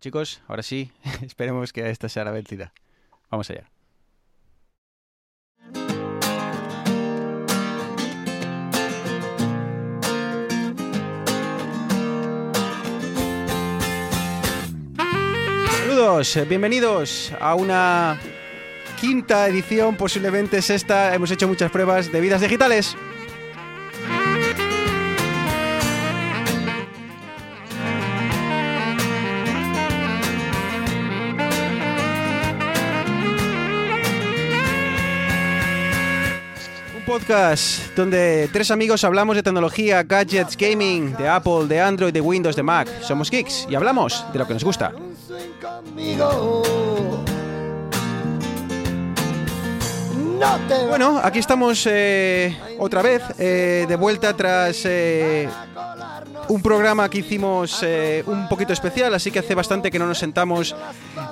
Chicos, ahora sí, esperemos que esta sea la vencida. Vamos allá. Saludos, bienvenidos a una quinta edición, posiblemente sexta. Hemos hecho muchas pruebas de vidas digitales. Podcast donde tres amigos hablamos de tecnología, gadgets, gaming, de Apple, de Android, de Windows, de Mac. Somos geeks y hablamos de lo que nos gusta. Bueno, aquí estamos eh, otra vez, eh, de vuelta tras eh, un programa que hicimos eh, un poquito especial, así que hace bastante que no nos sentamos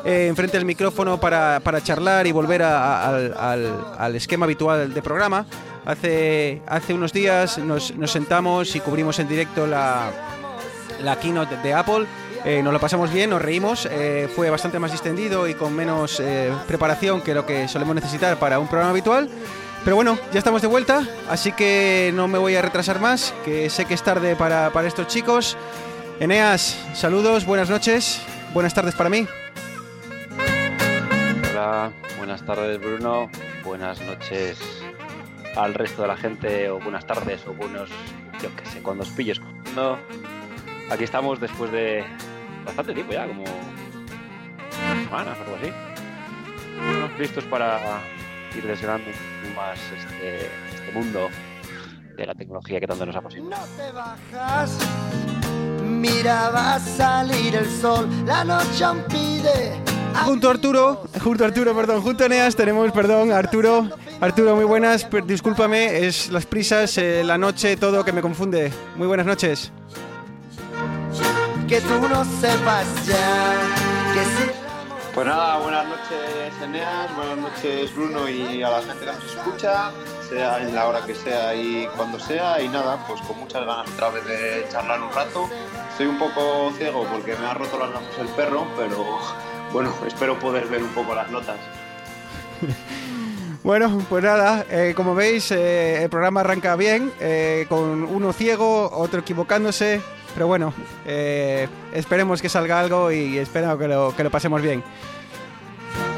eh, enfrente del micrófono para, para charlar y volver a- a- al, al- al esquema habitual de programa. Hace, hace unos días nos, nos sentamos y cubrimos en directo la, la keynote de Apple. Eh, nos lo pasamos bien, nos reímos. eh, fue bastante más distendido y con menos eh, preparación que lo que solemos necesitar para un programa habitual. Pero bueno, ya estamos de vuelta, así que no me voy a retrasar más, que sé que es tarde para, para estos chicos. Eneas, saludos, buenas noches, buenas tardes para mí. Hola, buenas tardes Bruno, buenas noches al resto de la gente, o buenas tardes, o buenos, yo qué sé, cuando os pilles. No, aquí estamos después de bastante tiempo ya, como semanas o algo así. Bueno, listos para ir desgranando más este, este mundo de la tecnología que tanto nos apasiona. No te bajas, mira va a salir el sol, la noche aún pide. Junto a Arturo, junto a Arturo, perdón, junto a Eneas tenemos, perdón, Arturo. Arturo, muy buenas, per- discúlpame, es las prisas, eh, la noche, todo que me confunde. Muy buenas noches. Que tú no sepas ya que si Pues nada, buenas noches Eneas, buenas noches Bruno y a la gente que nos escucha, sea en la hora que sea y cuando sea, y nada, pues con muchas ganas otra vez de charlar un rato. Estoy un poco ciego porque me ha roto las gafas el perro, pero bueno, espero poder ver un poco las notas. Bueno, pues nada, eh, como veis, eh, el programa arranca bien, eh, con uno ciego, otro equivocándose, pero bueno, esperemos que salga algo y espero que lo, que lo pasemos bien.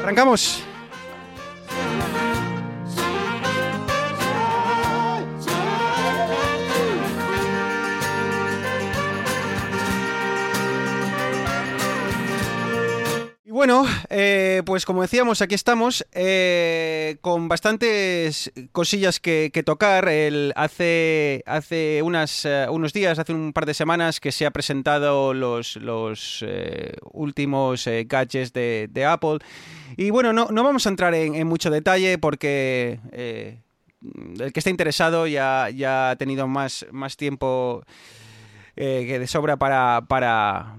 Arrancamos. Bueno, eh, pues como decíamos, aquí estamos eh, con bastantes cosillas que, tocar. Hace hace eh, unos días, hace un par de semanas, que se ha presentado los, los últimos gadgets de, Apple. Y bueno, no, no vamos a entrar en, mucho detalle porque el que esté interesado ya, ya ha tenido más, más tiempo que de sobra para, para,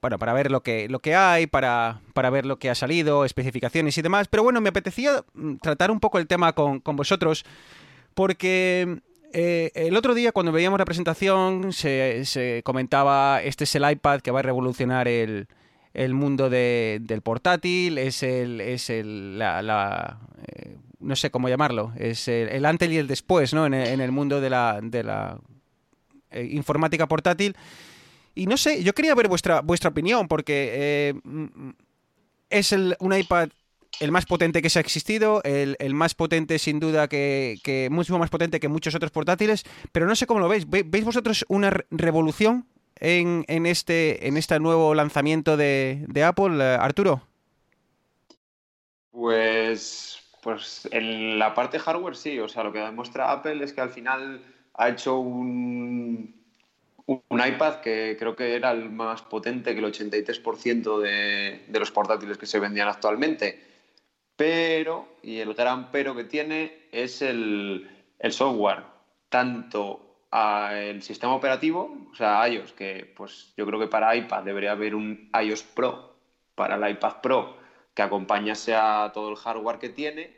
bueno, para ver lo que, lo que hay, para, para ver lo que ha salido, especificaciones y demás. Pero bueno, me apetecía mm, tratar un poco el tema con, con vosotros, porque eh, el otro día cuando veíamos la presentación se, se comentaba, este es el iPad que va a revolucionar el, el mundo de- del portátil, es el, es el, la, la, eh, no sé cómo llamarlo, es el, antes y el después, ¿no? En el, en el mundo de la, de la eh, informática portátil. Y no sé, yo quería ver vuestra, vuestra opinión, porque eh, mm, es el, un iPad el más potente que se ha existido, el, el más potente sin duda que, que, mucho más potente que muchos otros portátiles, pero no sé cómo lo veis. ¿Ve- ¿Veis vosotros una re- revolución en, en este, en este nuevo lanzamiento de, de Apple, eh, Arturo? Pues, pues en la parte hardware sí, o sea, lo que demuestra Apple es que al final ha hecho un, un iPad que creo que era el más potente que el 83% de, los portátiles que se vendían actualmente. Pero, y el gran pero que tiene es el, software, tanto a el sistema operativo, o sea, iOS, que pues yo creo que para iPad debería haber un iOS Pro, para el iPad Pro, que acompañase a todo el hardware que tiene,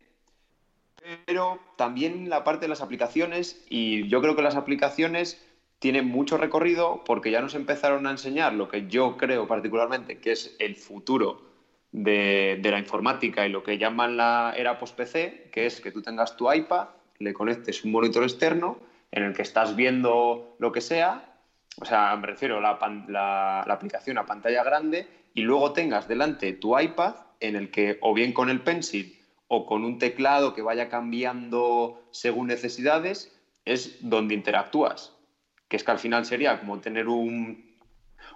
pero también la parte de las aplicaciones, y yo creo que las aplicaciones tiene mucho recorrido porque ya nos empezaron a enseñar lo que yo creo particularmente que es el futuro de, la informática y lo que llaman la era post-PC, que es que tú tengas tu iPad, le conectes un monitor externo en el que estás viendo lo que sea, o sea, me refiero a la, la, la aplicación a pantalla grande y luego tengas delante tu iPad en el que o bien con el pencil o con un teclado que vaya cambiando según necesidades, es donde interactúas. Que es que al final sería como tener un,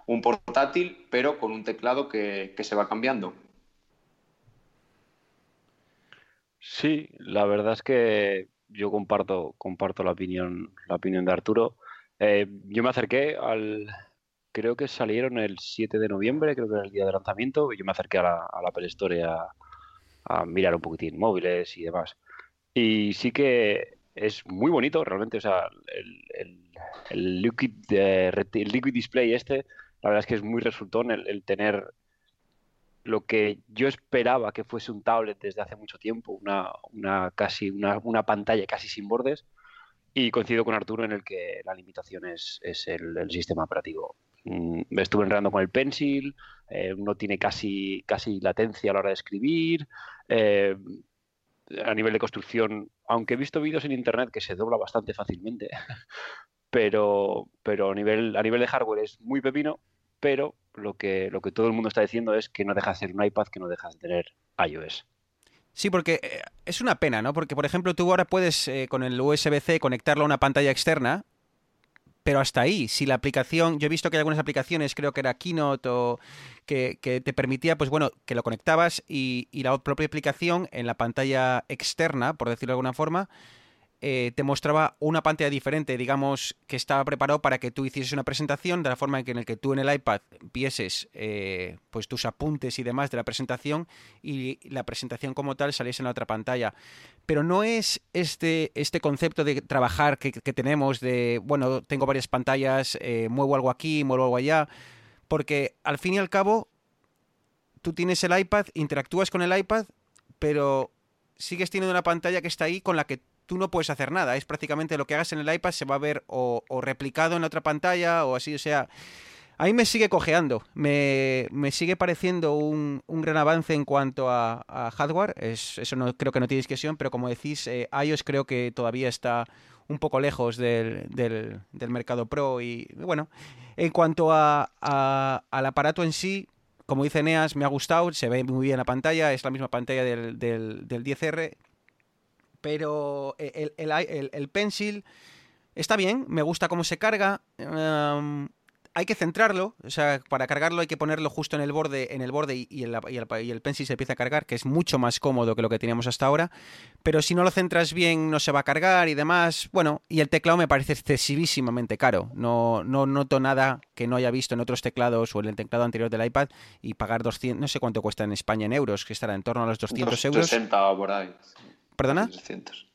un portátil, pero con un teclado que, que, se va cambiando. Sí, la verdad es que yo comparto, comparto la opinión, la opinión de Arturo. Eh, yo me acerqué al. Creo que salieron el 7 de noviembre, creo que era el día de lanzamiento. Y yo me acerqué a la, a la Apple Store a, a, mirar un poquitín móviles y demás. Y sí que es muy bonito, realmente. O sea, el, el, liquid, eh, el liquid display este, la verdad es que es muy resultón el, tener lo que yo esperaba que fuese un tablet desde hace mucho tiempo, una, una casi una, una, pantalla casi sin bordes, y coincido con Arturo en el que la limitación es, es el, sistema operativo. Mm, estuve enredando con el Pencil, eh, no tiene casi, casi latencia a la hora de escribir. Eh, a nivel de construcción, aunque he visto vídeos en internet que se dobla bastante fácilmente, pero, pero a, nivel, a nivel de hardware es muy pepino, pero lo que, lo que todo el mundo está diciendo es que no deja de ser un iPad, que no deja de tener iOS. Sí, porque eh, es una pena, ¿no? Porque, por ejemplo, tú ahora puedes eh, con el USB-C conectarlo a una pantalla externa, pero hasta ahí, si la aplicación, yo he visto que hay algunas aplicaciones, creo que era Keynote o que, que te permitía, pues bueno, que lo conectabas y, y, la propia aplicación en la pantalla externa, por decirlo de alguna forma, eh, te mostraba una pantalla diferente, digamos, que estaba preparado para que tú hicieses una presentación de la forma en que, en el que tú en el iPad vieses eh, pues tus apuntes y demás de la presentación y la presentación como tal saliese en la otra pantalla. Pero no es este, este concepto de trabajar que, tenemos de, bueno, tengo varias pantallas, eh, muevo algo aquí, muevo algo allá, porque al fin y al cabo tú tienes el iPad, interactúas con el iPad, pero sigues teniendo una pantalla que está ahí con la que tú no puedes hacer nada. Es prácticamente lo que hagas en el iPad se va a ver o, replicado en otra pantalla o así. O sea, ahí me sigue cojeando. Me, me sigue pareciendo un, un, gran avance en cuanto a, a hardware. Es, eso no creo que no tiene discusión, pero como decís, eh, iOS creo que todavía está un poco lejos del, del, mercado pro. Y bueno, en cuanto a, a, al aparato en sí, como dice Neas, me ha gustado, se ve muy bien la pantalla, es la misma pantalla del, del, del 10R, pero el, el, el, el, pencil está bien, me gusta cómo se carga. Um, hay que centrarlo, o sea, para cargarlo hay que ponerlo justo en el borde, en el borde y, y, el, y, pencil se empieza a cargar, que es mucho más cómodo que lo que teníamos hasta ahora. Pero si no lo centras bien, no se va a cargar y demás. Bueno, y el teclado me parece excesivísimamente caro. No, no noto nada que no haya visto en otros teclados o en el teclado anterior del iPad y pagar 200, no sé cuánto cuesta en España en euros, que estará en torno a los 200 Dos, euros. 60 por ahí. ¿Perdona? 300.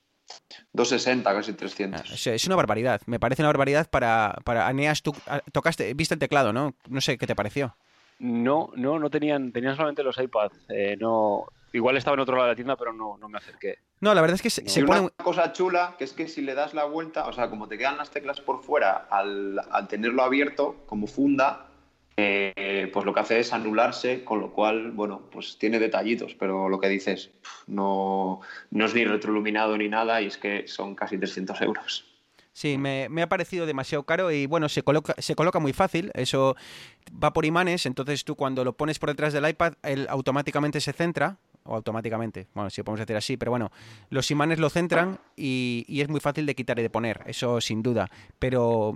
260, casi 300. Ah, es una barbaridad. Me parece una barbaridad para, para Aneas. Tú ah, tocaste, viste el teclado, ¿no? No sé qué te pareció. No, no, no tenían, tenían solamente los iPads. Eh, no, igual estaba en otro lado de la tienda, pero no, no me acerqué. No, la verdad es que se, y se una pone. cosa chula, que es que si le das la vuelta, o sea, como te quedan las teclas por fuera, al, al tenerlo abierto como funda, eh, pues lo que hace es anularse, con lo cual, bueno, pues tiene detallitos, pero lo que dices, no, no es ni retroiluminado ni nada y es que son casi 300 euros. Sí, me, ha parecido demasiado caro y bueno, se coloca, se coloca muy fácil, eso va por imanes, entonces tú cuando lo pones por detrás del iPad, él automáticamente se centra, o automáticamente, bueno, si podemos decir así, pero bueno, los imanes lo centran y, es muy fácil de quitar y de poner, eso sin duda, pero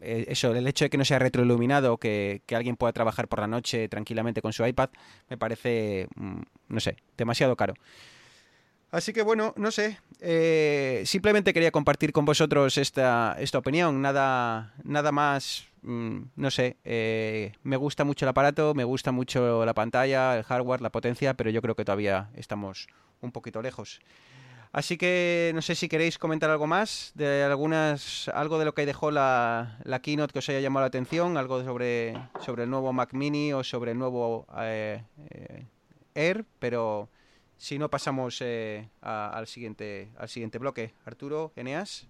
eh, eso, el hecho de que no sea retroiluminado, que, que, alguien pueda trabajar por la noche tranquilamente con su iPad, me parece, mm, no sé, demasiado caro. Así que bueno, no sé, eh, simplemente quería compartir con vosotros esta, esta opinión, nada, nada más, mmm, no sé, eh, me gusta mucho el aparato, me gusta mucho la pantalla, el hardware, la potencia, pero yo creo que todavía estamos un poquito lejos. Así que no sé si queréis comentar algo más, de algunas, algo de lo que dejó la, la keynote que os haya llamado la atención, algo sobre, sobre el nuevo Mac Mini o sobre el nuevo eh, eh, Air, pero si no pasamos eh, al, siguiente, al siguiente bloque. Arturo, Eneas.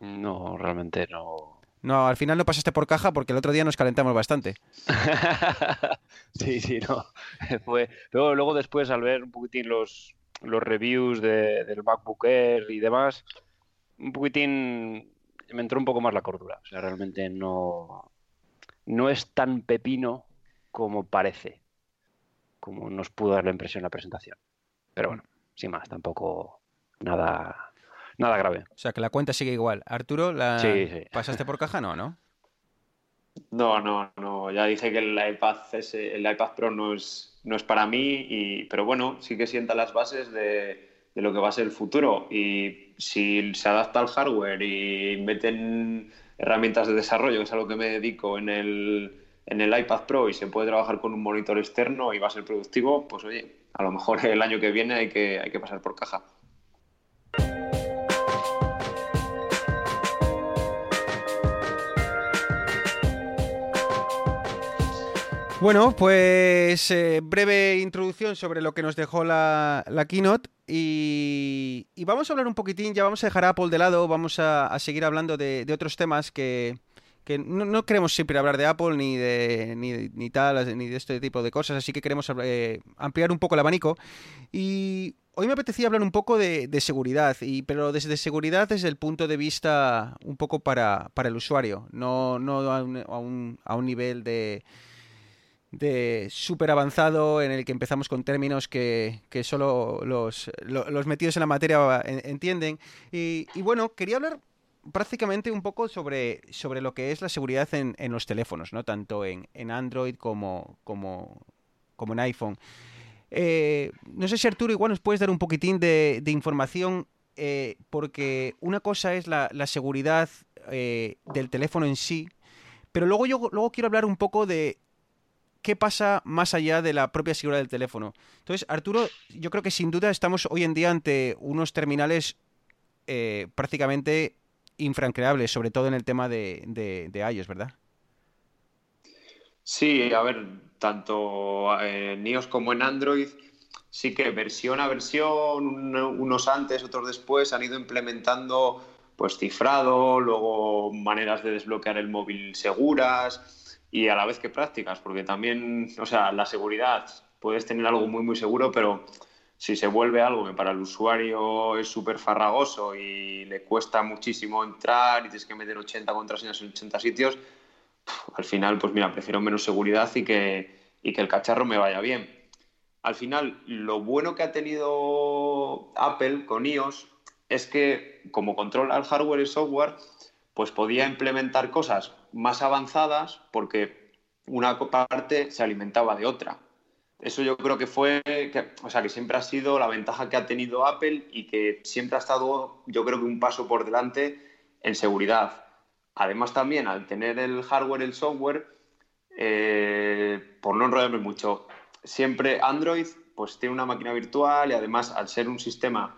No, realmente no. No, al final no pasaste por caja porque el otro día nos calentamos bastante. sí, sí, no. Fue... Pero luego después al ver un poquitín los, los reviews de, del MacBook Air y demás, un poquitín me entró un poco más la cordura. O sea, realmente no, no es tan pepino como parece, como nos pudo dar la impresión en la presentación. Pero bueno, sin más, tampoco nada, nada grave. O sea, que la cuenta sigue igual. Arturo, la... ¿pasaste por caja? No, ¿no? No, no, no. Ya dije que el iPad, el iPad Pro no es, no es para mí, y, pero bueno, sí que sienta las bases de, de lo que va a ser el futuro. Y si se adapta al hardware y meten herramientas de desarrollo, que es a lo que me dedico en el, en el iPad Pro y se puede trabajar con un monitor externo y va a ser productivo, pues oye, a lo mejor el año que viene hay que, hay que pasar por caja. Bueno, pues eh, breve introducción sobre lo que nos dejó la, keynote y, vamos a hablar un poquitín, ya vamos a dejar a Apple de lado, vamos a, seguir hablando de, otros temas que, no, queremos siempre hablar de Apple ni de ni, tal, ni de este tipo de cosas, así que queremos eh, ampliar un poco el abanico. Y hoy me apetecía hablar un poco de, seguridad, y, pero desde seguridad desde el punto de vista un poco para, el usuario, no, no a un, a un nivel de de súper avanzado en el que empezamos con términos que, que solo los, los, metidos en la materia entienden. Y, bueno, quería hablar prácticamente un poco sobre, sobre lo que es la seguridad en, en los teléfonos, ¿no? Tanto en, en Android como, como, como en iPhone. Eh, no sé si Arturo igual nos puedes dar un poquitín de, información, eh, porque una cosa es la, la seguridad eh, del teléfono en sí, pero luego yo luego quiero hablar un poco de qué pasa más allá de la propia seguridad del teléfono. Entonces, Arturo, yo creo que sin duda estamos hoy en día ante unos terminales eh, prácticamente infrancreables, sobre todo en el tema de, de, iOS, ¿verdad? Sí, a ver, tanto en iOS como en Android, sí que versión a versión, unos antes, otros después, han ido implementando pues cifrado, luego maneras de desbloquear el móvil seguras, y a la vez que prácticas, porque también, o sea, la seguridad, puedes tener algo muy, muy seguro, pero si se vuelve algo que para el usuario es súper farragoso y le cuesta muchísimo entrar y tienes que meter 80 contraseñas en 80 sitios, al final, pues mira, prefiero menos seguridad y que, y que el cacharro me vaya bien. Al final, lo bueno que ha tenido Apple con iOS es que, como controla el hardware y software, pues podía implementar cosas más avanzadas porque una parte se alimentaba de otra. Eso yo creo que fue, o sea, que siempre ha sido la ventaja que ha tenido Apple y que siempre ha estado, yo creo que un paso por delante en seguridad. Además también al tener el hardware el software, eh, por no enrollarme mucho, siempre Android pues tiene una máquina virtual y además al ser un sistema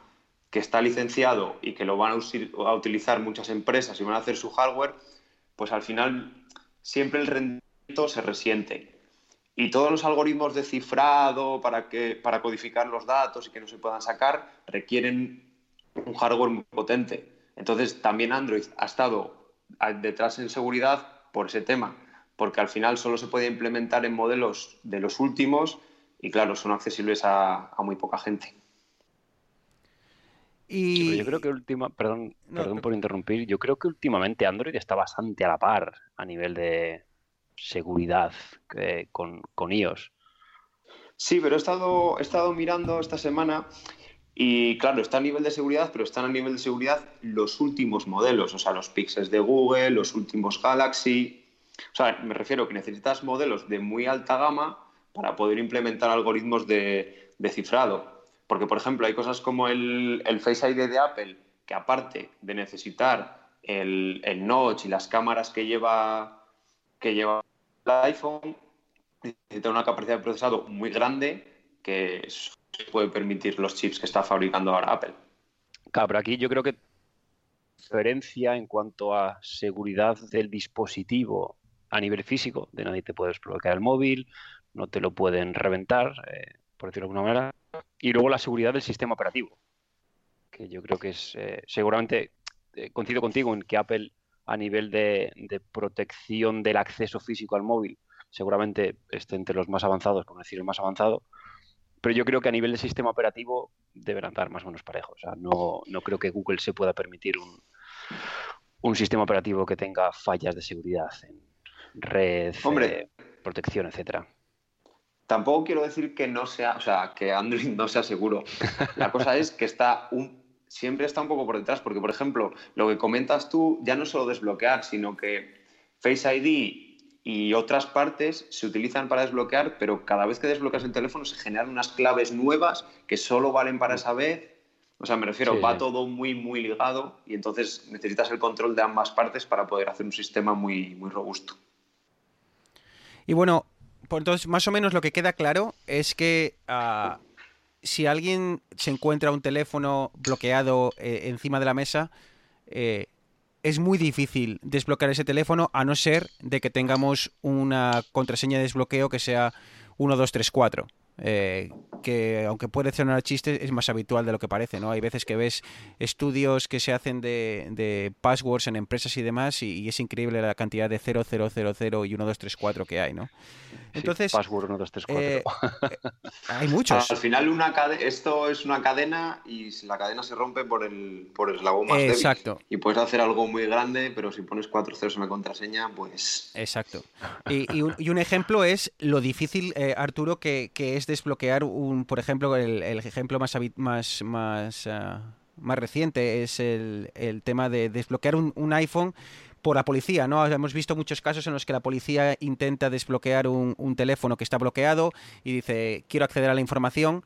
que está licenciado y que lo van a, utilizar muchas empresas y van a hacer su hardware, pues al final siempre el rendimiento se resiente. Y todos los algoritmos de cifrado para, que, para codificar los datos y que no se puedan sacar requieren un hardware muy potente. Entonces también Android ha estado detrás en seguridad por ese tema, porque al final solo se puede implementar en modelos de los últimos y claro, son accesibles a muy poca gente. Y... yo creo que última, perdón, perdón por interrumpir, yo creo que últimamente Android está bastante a la par a nivel de seguridad con, con iOS. Sí, pero he estado, he estado mirando esta semana y claro, está a nivel de seguridad, pero están a nivel de seguridad los últimos modelos, o sea, los Pixels de Google, los últimos Galaxy. O sea, me refiero que necesitas modelos de muy alta gama para poder implementar algoritmos de, de cifrado. Porque, por ejemplo, hay cosas como el, Face ID de Apple, que aparte de necesitar el, notch y las cámaras que lleva, que lleva el iPhone, necesita una capacidad de procesado muy grande que puede permitir los chips que está fabricando ahora Apple. Claro, pero aquí yo creo que diferencia en cuanto a seguridad del dispositivo a nivel físico, de nadie te puedes bloquear el móvil, no te lo pueden reventar, eh, por decirlo de alguna manera, y luego la seguridad del sistema operativo, que yo creo que es eh, seguramente eh, coincido contigo en que Apple a nivel de, protección del acceso físico al móvil seguramente esté entre los más avanzados, por decir el más avanzado, pero yo creo que a nivel de sistema operativo deben andar más o menos parejos. O sea, no, no creo que Google se pueda permitir un, un sistema operativo que tenga fallas de seguridad en red, Hombre, protección, etcétera. Tampoco quiero decir que no sea, o sea, que Android no sea seguro. La cosa es que está un, siempre está un poco por detrás, porque por ejemplo, lo que comentas tú ya no es solo desbloquear, sino que Face ID y otras partes se utilizan para desbloquear, pero cada vez que desbloqueas el teléfono se generan unas claves nuevas que solo valen para esa vez. O sea, me refiero, va todo muy, muy ligado y entonces necesitas el control de ambas partes para poder hacer un sistema muy, muy robusto. Y bueno, pues entonces más o menos lo que queda claro es que ah, si alguien se encuentra un teléfono bloqueado eh, encima de la mesa, eh, es muy difícil desbloquear ese teléfono a no ser de que tengamos una contraseña de desbloqueo que sea 1234. Eh, que aunque puede sonar chiste, es más habitual de lo que parece, ¿no? Hay veces que ves estudios que se hacen de, passwords en empresas y demás y, es increíble la cantidad de 0000 y 1234 que hay, ¿no? Entonces, password 1234. Eh, eh, hay muchos. Al final una esto es una cadena y la cadena se rompe por el, por el eslabón más débil. Exacto. Y puedes hacer algo muy grande, pero si pones cuatro ceros en la contraseña, pues... Exacto. Y, un, ejemplo es lo difícil, Arturo, que, que es desbloquear un, por ejemplo, el, ejemplo más, más, más, ah, más reciente es el, tema de desbloquear un, iPhone por la policía, ¿no? Hemos visto muchos casos en los que la policía intenta desbloquear un, teléfono que está bloqueado y dice, quiero acceder a la información.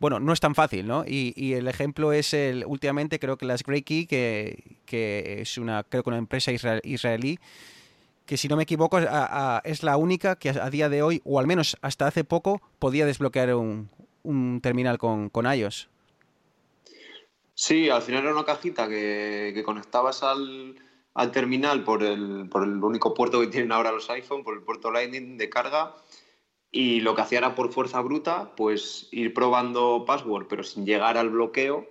Bueno, no es tan fácil, ¿no? Y, el ejemplo es el, últimamente creo que las Grey Key, que, que es una, creo que una empresa israelí, que si no me equivoco es la única que a, día de hoy, o al menos hasta hace poco, podía desbloquear un, terminal con, con, iOS. Sí, al final era una cajita que, conectabas al, terminal por el, por el, único puerto que tienen ahora los iPhone, por el puerto Lightning de carga, y lo que hacía era por fuerza bruta, pues ir probando password, pero sin llegar al bloqueo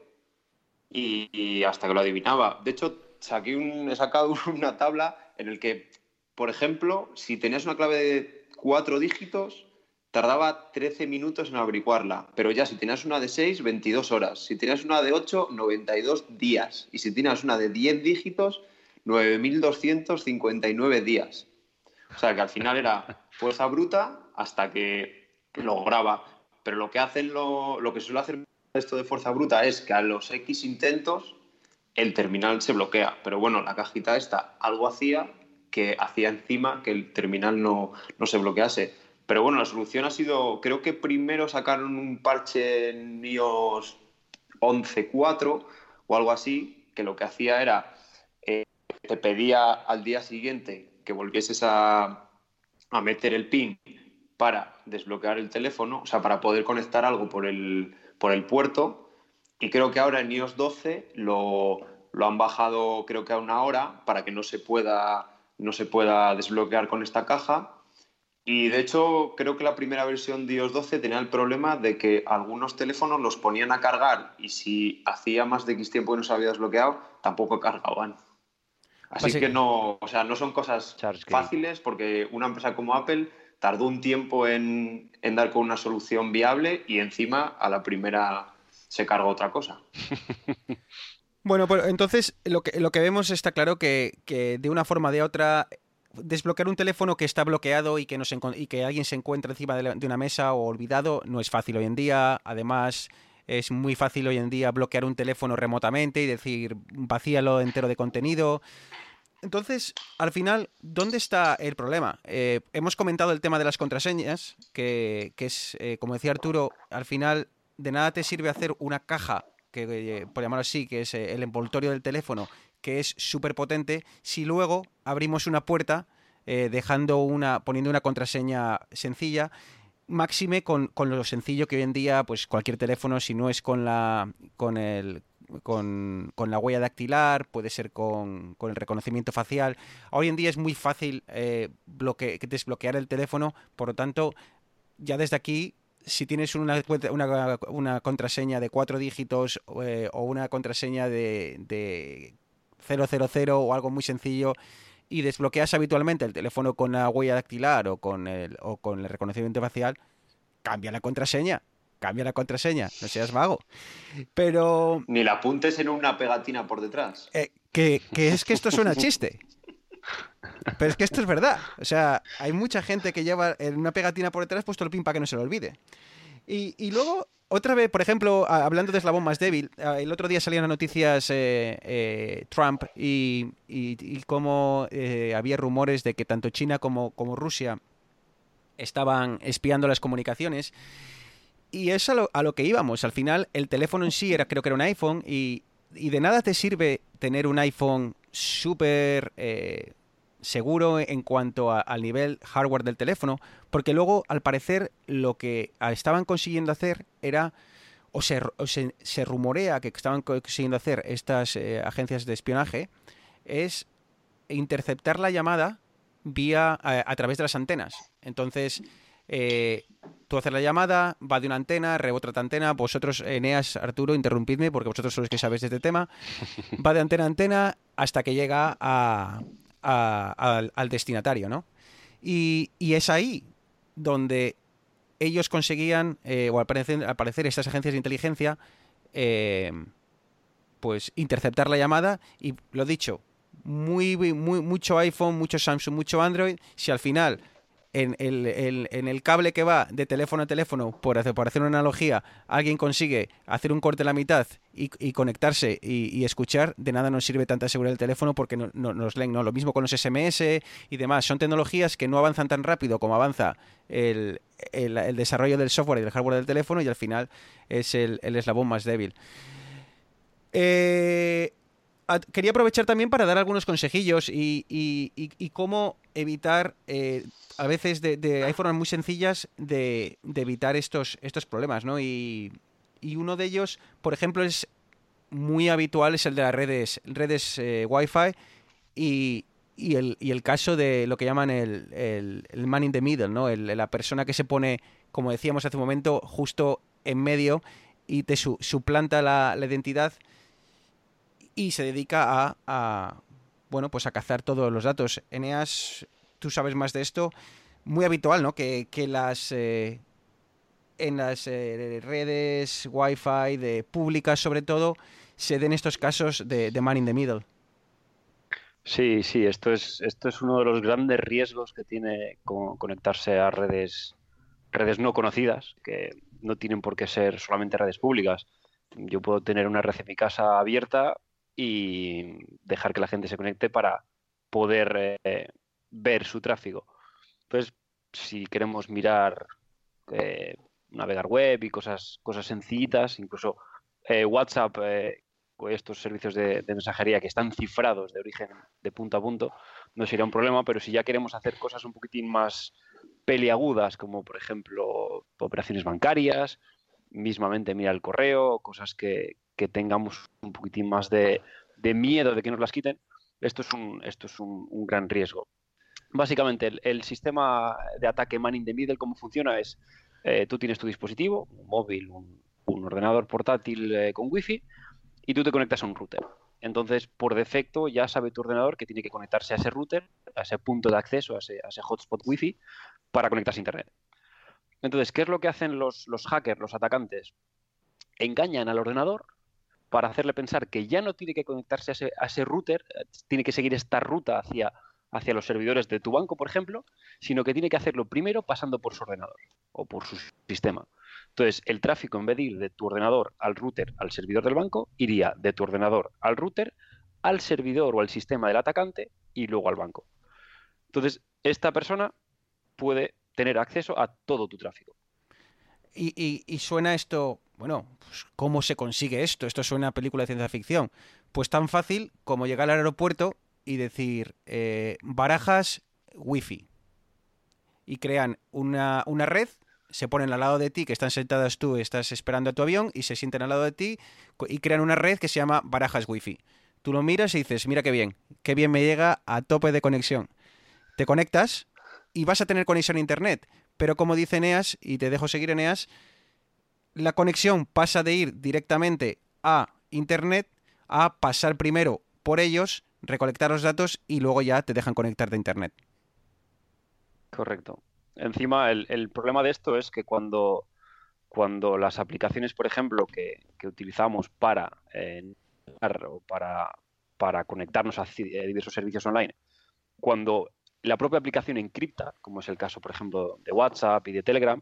y, hasta que lo adivinaba. De hecho, saqué un, he sacado una tabla en el que por ejemplo, si tenías una clave de cuatro dígitos, tardaba 13 minutos en averiguarla, pero ya si tenías una de 6, 22 horas. Si tenías una de 8, 92 días. Y si tenías una de 10 dígitos, 9.259 días. O sea que al final era fuerza bruta hasta que lograba. Pero lo que hacen lo, lo que suele hacer esto de fuerza bruta es que a los X intentos el terminal se bloquea. Pero bueno, la cajita esta algo hacía que hacía encima que el terminal no, se bloquease. Pero bueno, la solución ha sido, creo que primero sacaron un parche en iOS 11.4 o algo así, que lo que hacía era, eh, te pedía al día siguiente que volvieses a, a, meter el pin para desbloquear el teléfono, o sea, para poder conectar algo por el, por el puerto. Y creo que ahora en iOS 12 lo, lo han bajado creo que a una hora para que no se pueda no se pueda desbloquear con esta caja. Y de hecho, creo que la primera versión de iOS 12 tenía el problema de que algunos teléfonos los ponían a cargar y si hacía más de X tiempo que no se había desbloqueado, tampoco cargaban. Así que no, o sea, no son cosas fáciles porque una empresa como Apple tardó un tiempo en, en, dar con una solución viable y encima a la primera se cargó otra cosa. Bueno, pues entonces lo que, lo que vemos está claro que, de una forma o de otra desbloquear un teléfono que está bloqueado y que, nos y que alguien se encuentra encima de, una mesa o olvidado no es fácil hoy en día. Además, es muy fácil hoy en día bloquear un teléfono remotamente y decir vacíalo entero de contenido. Entonces, al final, ¿dónde está el problema? Eh, hemos comentado el tema de las contraseñas, que, es, eh, como decía Arturo, al final de nada te sirve hacer una caja eh, por llamarlo así, que es eh, el envoltorio del teléfono, que es súper potente, si luego abrimos una puerta eh, dejando una, poniendo una contraseña sencilla, máxime con, lo sencillo que hoy en día, pues cualquier teléfono, si no es con la, con el, con, la huella dactilar, puede ser con, con, el reconocimiento facial. Hoy en día es muy fácil desbloquear el teléfono, por lo tanto, ya desde aquí si tienes una, una, contraseña de cuatro dígitos eh, o una contraseña de, 000 o algo muy sencillo y desbloqueas habitualmente el teléfono con la huella dactilar o con el, o con el reconocimiento facial, cambia la contraseña. Cambia la contraseña, no seas vago. Pero. Ni la apuntes en una pegatina por detrás. Eh, que, que es que esto suena chiste. Pero es que esto es verdad. O sea, hay mucha gente que lleva en una pegatina por detrás puesto el pin para que no se lo olvide. Y, y luego, otra vez, por ejemplo, hablando de eslabón más débil, el otro día salían las noticias eh, eh, Trump y, y, cómo eh, había rumores de que tanto China como, como Rusia estaban espiando las comunicaciones. Y es a lo, a lo que íbamos. Al final, el teléfono en sí era, creo que era un iPhone y, y de nada te sirve tener un iPhone súper seguro en cuanto al nivel hardware del teléfono, porque luego, al parecer, lo que ah, estaban consiguiendo hacer era, o se, rumorea que estaban consiguiendo hacer estas eh, agencias de espionaje, es interceptar la llamada vía a, través de las antenas. Entonces, eh, tú haces la llamada, va de una antena, rebota otra antena. Vosotros, Eneas, Arturo, interrumpidme porque vosotros sois los que sabéis de este tema. Va de antena a antena hasta que llega a, al, destinatario, ¿no? Y, es ahí donde ellos conseguían, eh, o al parecer, al parecer estas agencias de inteligencia, eh, pues interceptar la llamada y lo dicho, muy, muy, mucho iPhone, mucho Samsung, mucho Android, si al final en el, en el cable que va de teléfono a teléfono, por hacer, por hacer una analogía, alguien consigue hacer un corte a la mitad y, y conectarse y, y escuchar, de nada nos sirve tanta seguridad del teléfono porque no, no- nos leen, ¿no? Lo mismo con los SMS y demás. Son tecnologías que no avanzan tan rápido como avanza el, el- desarrollo del software y del hardware del teléfono y al final es el, eslabón más débil. Eh, quería aprovechar también para dar algunos consejillos y, y- y- cómo evitar, eh, a veces de, hay formas muy sencillas de, de evitar estos, estos problemas, ¿no? Y, y uno de ellos, por ejemplo, es muy habitual, es el de las redes, redes eh, Wi-Fi y, y el, y el caso de lo que llaman el, el, el man in the middle, ¿no? El- la persona que se pone, como decíamos hace un momento, justo en medio y te su- suplanta la, la identidad y se dedica a, bueno pues a cazar todos los datos. Eneas, tú sabes más de esto, muy habitual, ¿no? Que, que las eh, en las eh, redes Wi-Fi de públicas sobre todo se den estos casos de, man in the middle. Sí, sí, esto es, esto es uno de los grandes riesgos que tiene co- conectarse a redes, redes no conocidas, que no tienen por qué ser solamente redes públicas. Yo puedo tener una red en mi casa abierta y dejar que la gente se conecte para poder eh, ver su tráfigo. Entonces, si queremos mirar, eh, navegar web y cosas, cosas sencillitas, incluso eh, WhatsApp, eh, estos servicios de, de mensajería que están cifrados de origen de punto a punto, no sería un problema, pero si ya queremos hacer cosas un poquitín más peliagudas, como por ejemplo operaciones bancarias, mismamente mira el correo, cosas que, que tengamos un poquitín más de, miedo de que nos las quiten, esto es un, esto es un, gran riesgo. Básicamente, el, sistema de ataque man in the middle, cómo funciona es, eh, tú tienes tu dispositivo, un móvil, un, un ordenador portátil eh, con wifi, y tú te conectas a un router. Entonces, por defecto, ya sabe tu ordenador que tiene que conectarse a ese router, a ese punto de acceso, a ese, a ese hotspot wifi, para conectarse a Internet. Entonces, ¿qué es lo que hacen los, los hackers, los atacantes? Engañan al ordenador para hacerle pensar que ya no tiene que conectarse a ese, router, eh, tiene que seguir esta ruta hacia, hacia los servidores de tu banco, por ejemplo, sino que tiene que hacerlo primero pasando por su ordenador o por su sistema. Entonces, el tráfico, en vez de ir de tu ordenador al router al servidor del banco, iría de tu ordenador al router, al servidor o al sistema del atacante y luego al banco. Entonces, esta persona puede tener acceso a todo tu tráfico. Y suena esto, bueno, pues, ¿cómo se consigue esto? Esto suena a película de ciencia ficción. Pues tan fácil como llegar al aeropuerto y decir, eh, barajas wifi. Y crean una, una red, se ponen al lado de ti, que están sentadas tú, estás esperando a tu avión, y se sienten al lado de ti, y crean una red que se llama barajas wifi. Tú lo miras y dices, mira qué bien, qué bien me llega a tope de conexión. Te conectas y vas a tener conexión a internet. Pero como dice Eneas, y te dejo seguir Eneas, la conexión pasa de ir directamente a internet a pasar primero por ellos, recolectar los datos y luego ya te dejan conectar de Internet. Correcto. Encima, el, problema de esto es que cuando, cuando las aplicaciones, por ejemplo, que, utilizamos para, eh, para, para conectarnos a diversos servicios online, cuando la propia aplicación encripta, como es el caso, por ejemplo, de WhatsApp y de Telegram,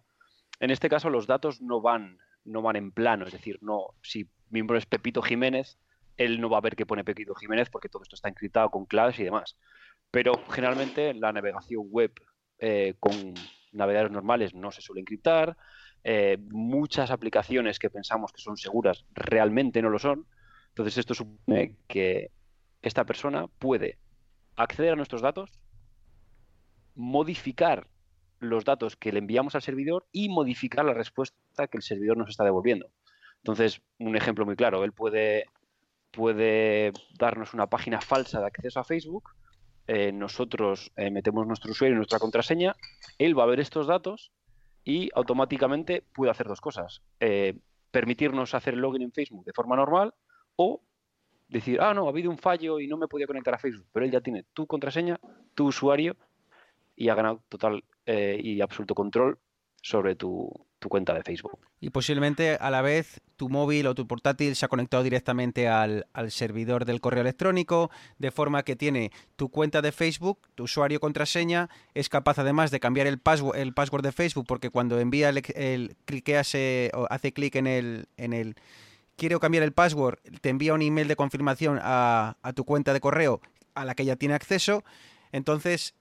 en este caso los datos no van, no van en plano, es decir, no, si mi miembro es Pepito Jiménez, él no va a ver que pone Pepito Jiménez porque todo esto está encriptado con claves y demás. Pero generalmente la navegación web eh, con navegadores normales no se suele encriptar. Eh, muchas aplicaciones que pensamos que son seguras realmente no lo son. Entonces esto supone que esta persona puede acceder a nuestros datos, modificar los datos que le enviamos al servidor y modificar la respuesta que el servidor nos está devolviendo. Entonces, un ejemplo muy claro, él puede, puede darnos una página falsa de acceso a Facebook, eh, nosotros eh, metemos nuestro usuario y nuestra contraseña, él va a ver estos datos y automáticamente puede hacer dos cosas. Eh, permitirnos hacer el login en Facebook de forma normal o decir, ah, no, ha habido un fallo y no me podía conectar a Facebook, pero él ya tiene tu contraseña, tu usuario y ha ganado total y absoluto control sobre tu, cuenta de Facebook. Y posiblemente a la vez tu móvil o tu portátil se ha conectado directamente al, servidor del correo electrónico, de forma que tiene tu cuenta de Facebook, tu usuario contraseña, es capaz además de cambiar el password, el password de Facebook, porque cuando envía el, el o hace clic en el, en el quiero cambiar el password, te envía un email de confirmación a, a tu cuenta de correo a la que ya tiene acceso. Entonces,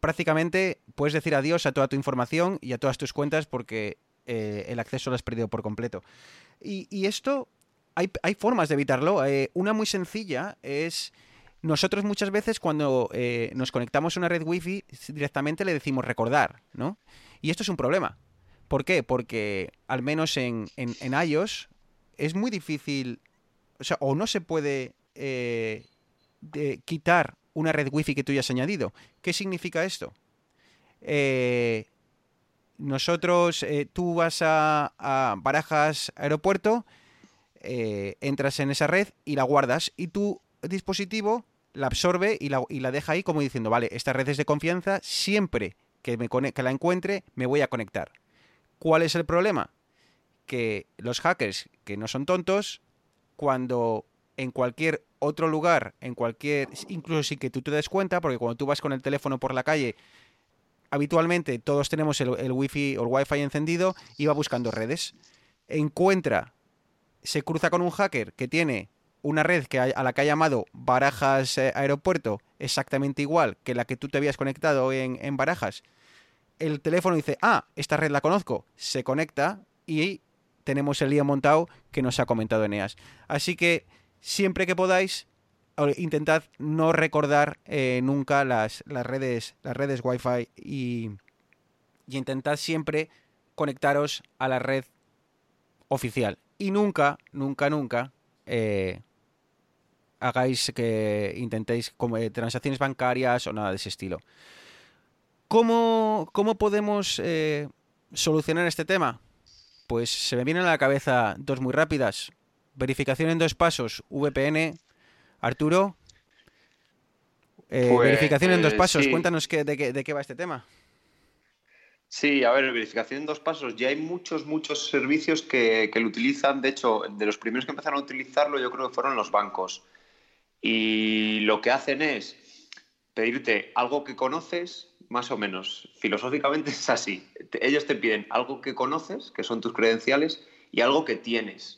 prácticamente puedes decir adiós a toda tu información y a todas tus cuentas porque eh, el acceso lo has perdido por completo. Y, esto, hay, formas de evitarlo. Eh, una muy sencilla es... Nosotros muchas veces cuando eh, nos conectamos a una red wifi directamente le decimos recordar, ¿no? Y esto es un problema. ¿Por qué? Porque al menos en, en, iOS es muy difícil, o sea, o no se puede quitar una red wifi que tú ya has añadido. ¿Qué significa esto? Eh, nosotros, eh, tú vas a, Barajas Aeropuerto, eh, entras en esa red y la guardas y tu dispositivo la absorbe y la, y la, deja ahí como diciendo, vale, esta red es de confianza, siempre que, me que la encuentre me voy a conectar. ¿Cuál es el problema? Que los hackers, que no son tontos, cuando en cualquier otro lugar, en cualquier, incluso sin que tú te des cuenta, porque cuando tú vas con el teléfono por la calle, habitualmente todos tenemos el, wifi o el wifi encendido y va buscando redes. Encuentra, se cruza con un hacker que tiene una red que a la que ha llamado Barajas eh, Aeropuerto, exactamente igual que la que tú te habías conectado en, en Barajas. El teléfono dice, ah, esta red la conozco, se conecta y tenemos el lío montado que nos ha comentado Eneas. Así que siempre que podáis, intentad no recordar eh, nunca las, las, redes, las redes Wi-Fi y, intentad siempre conectaros a la red oficial. Y nunca, nunca, nunca eh, hagáis que intentéis eh, transacciones bancarias o nada de ese estilo. ¿Cómo, cómo podemos solucionar este tema? Pues se me vienen a la cabeza dos muy rápidas. Verificación en dos pasos, VPN. Arturo, eh, pues, verificación en dos pasos. Cuéntanos de, qué, va este tema. Sí, a ver, verificación en dos pasos. Ya hay muchos, muchos servicios que, lo utilizan. De hecho, de los primeros que empezaron a utilizarlo, yo creo que fueron los bancos. Y lo que hacen es pedirte algo que conoces, más o menos. Filosóficamente es así. Ellos te piden algo que conoces, que son tus credenciales, y algo que tienes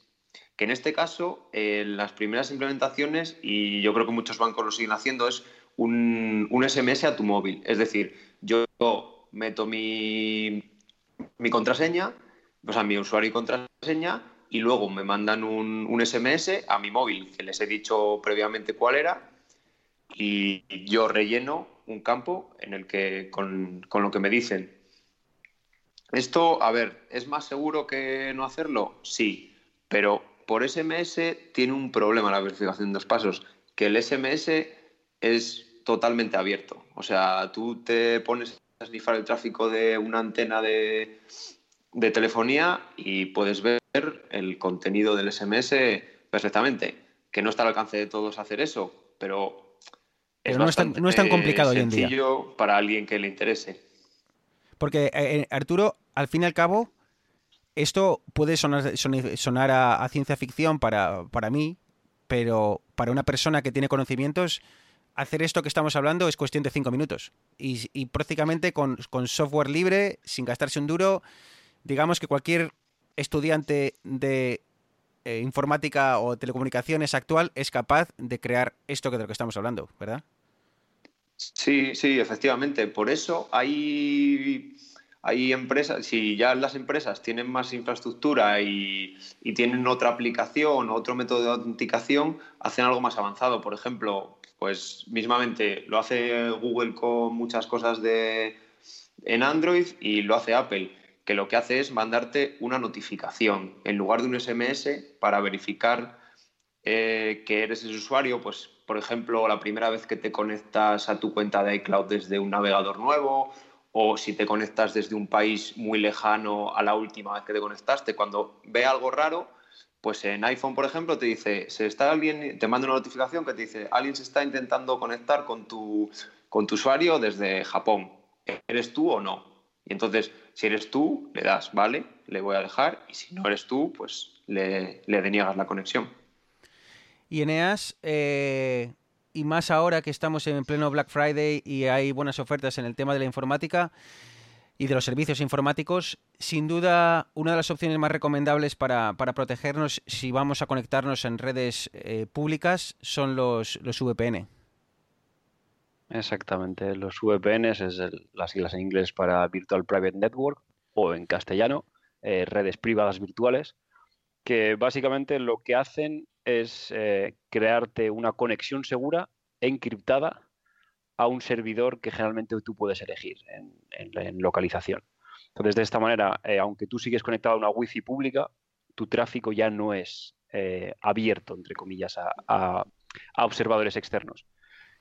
que en este caso, en las primeras implementaciones, y yo creo que muchos bancos lo siguen haciendo, es un, SMS a tu móvil. Es decir, yo meto mi, mi contraseña, o sea, mi usuario y contraseña, y luego me mandan un, un, SMS a mi móvil, que les he dicho previamente cuál era, y yo relleno un campo en el que, con, con lo que me dicen. Esto, a ver, ¿es más seguro que no hacerlo? Sí, pero por SMS tiene un problema la verificación de dos pasos, que el SMS es totalmente abierto. O sea, tú te pones a snifar el tráfico de una antena de, telefonía y puedes ver el contenido del SMS perfectamente. Que no está al alcance de todos hacer eso, pero es, no, es tan, no, es tan, complicado hoy en día. para alguien que le interese. Porque, eh, eh, Arturo, al fin y al cabo, esto puede sonar, a, ciencia ficción para, para mí, pero para una persona que tiene conocimientos, hacer esto que estamos hablando es cuestión de cinco minutos. Y, prácticamente con, software libre, sin gastarse un duro, digamos que cualquier estudiante de eh, informática o telecomunicaciones actual es capaz de crear esto que de lo que estamos hablando, ¿verdad? Sí, sí, efectivamente. Por eso hay, hay empresas, si ya las empresas tienen más infraestructura y, tienen otra aplicación, otro método de autenticación, hacen algo más avanzado. Por ejemplo, pues mismamente lo hace Google con muchas cosas de, en Android y lo hace Apple que lo que hace es mandarte una notificación en lugar de un SMS para verificar eh, que eres el usuario, pues por ejemplo la primera vez que te conectas a tu cuenta de iCloud desde un navegador nuevo o si te conectas desde un país muy lejano a la última vez que te conectaste, cuando ve algo raro, pues en iPhone, por ejemplo, te dice, se está alguien, te manda una notificación que te dice, alguien se está intentando conectar con tu, con tu usuario desde Japón. ¿Eres tú o no? Y entonces, si eres tú, le das, vale, le voy a dejar, y si no eres tú, pues le, deniegas la conexión. Y Eneas, eh, y más ahora que estamos en pleno Black Friday y hay buenas ofertas en el tema de la informática y de los servicios informáticos, sin duda una de las opciones más recomendables para, protegernos si vamos a conectarnos en redes eh, públicas son los, los VPN. Exactamente, los VPNs es las siglas en inglés para Virtual Private Network o en castellano, eh, redes privadas virtuales, que básicamente lo que hacen es eh, crearte una conexión segura encriptada a un servidor que generalmente tú puedes elegir en, localización. Entonces, de esta manera, eh, aunque tú sigues conectado a una Wi-Fi pública, tu tráfico ya no es abierto, entre comillas, a observadores externos.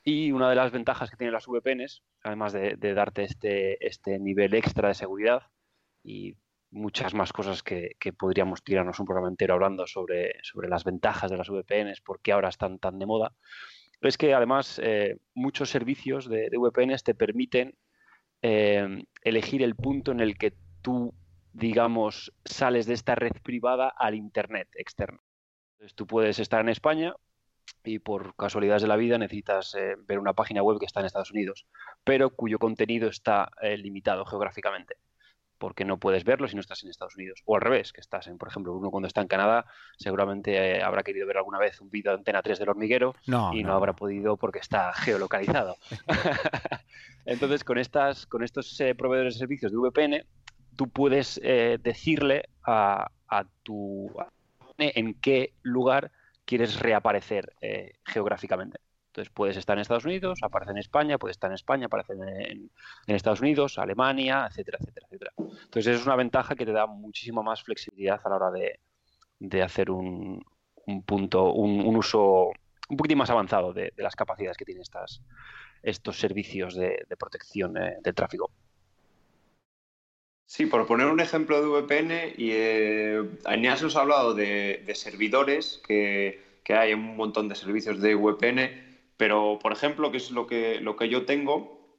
Y una de las ventajas que tienen las VPNs, además de, darte este, este, nivel extra de seguridad y muchas más cosas que, podríamos tirarnos un programa entero hablando sobre, sobre las ventajas de las VPNs, por qué ahora están tan de moda, es que además eh, muchos servicios de, VPNs te permiten eh, elegir el punto en el que tú, digamos, sales de esta red privada al Internet externo. Entonces tú puedes estar en España, y por casualidades de la vida necesitas eh, ver una página web que está en Estados Unidos, pero cuyo contenido está limitado geográficamente, porque no puedes verlo si no estás en Estados Unidos. O al revés, que estás en, por ejemplo, uno cuando está en Canadá, seguramente eh, habrá querido ver alguna vez un vídeo de Antena 3 del hormiguero y no. habrá podido porque está geolocalizado. Entonces, con, estas, con estos proveedores de servicios de VPN, tú puedes decirle a, a tu en qué lugar quieres reaparecer eh, geográficamente. Entonces puedes estar en Estados Unidos, aparece en España, puedes estar en España, aparece en, Estados Unidos, Alemania, etcétera, etcétera, etcétera. Entonces es una ventaja que te da muchísima más flexibilidad a la hora de, hacer un, punto, un, uso un poquitín más avanzado de, las capacidades que tienen estas, estos servicios de, protección eh, del tráfico. Sí, por poner un ejemplo de VPN, y eh, nos ha hablado de, servidores, que, hay un montón de servicios de VPN, pero por ejemplo, que es lo que, lo que yo tengo,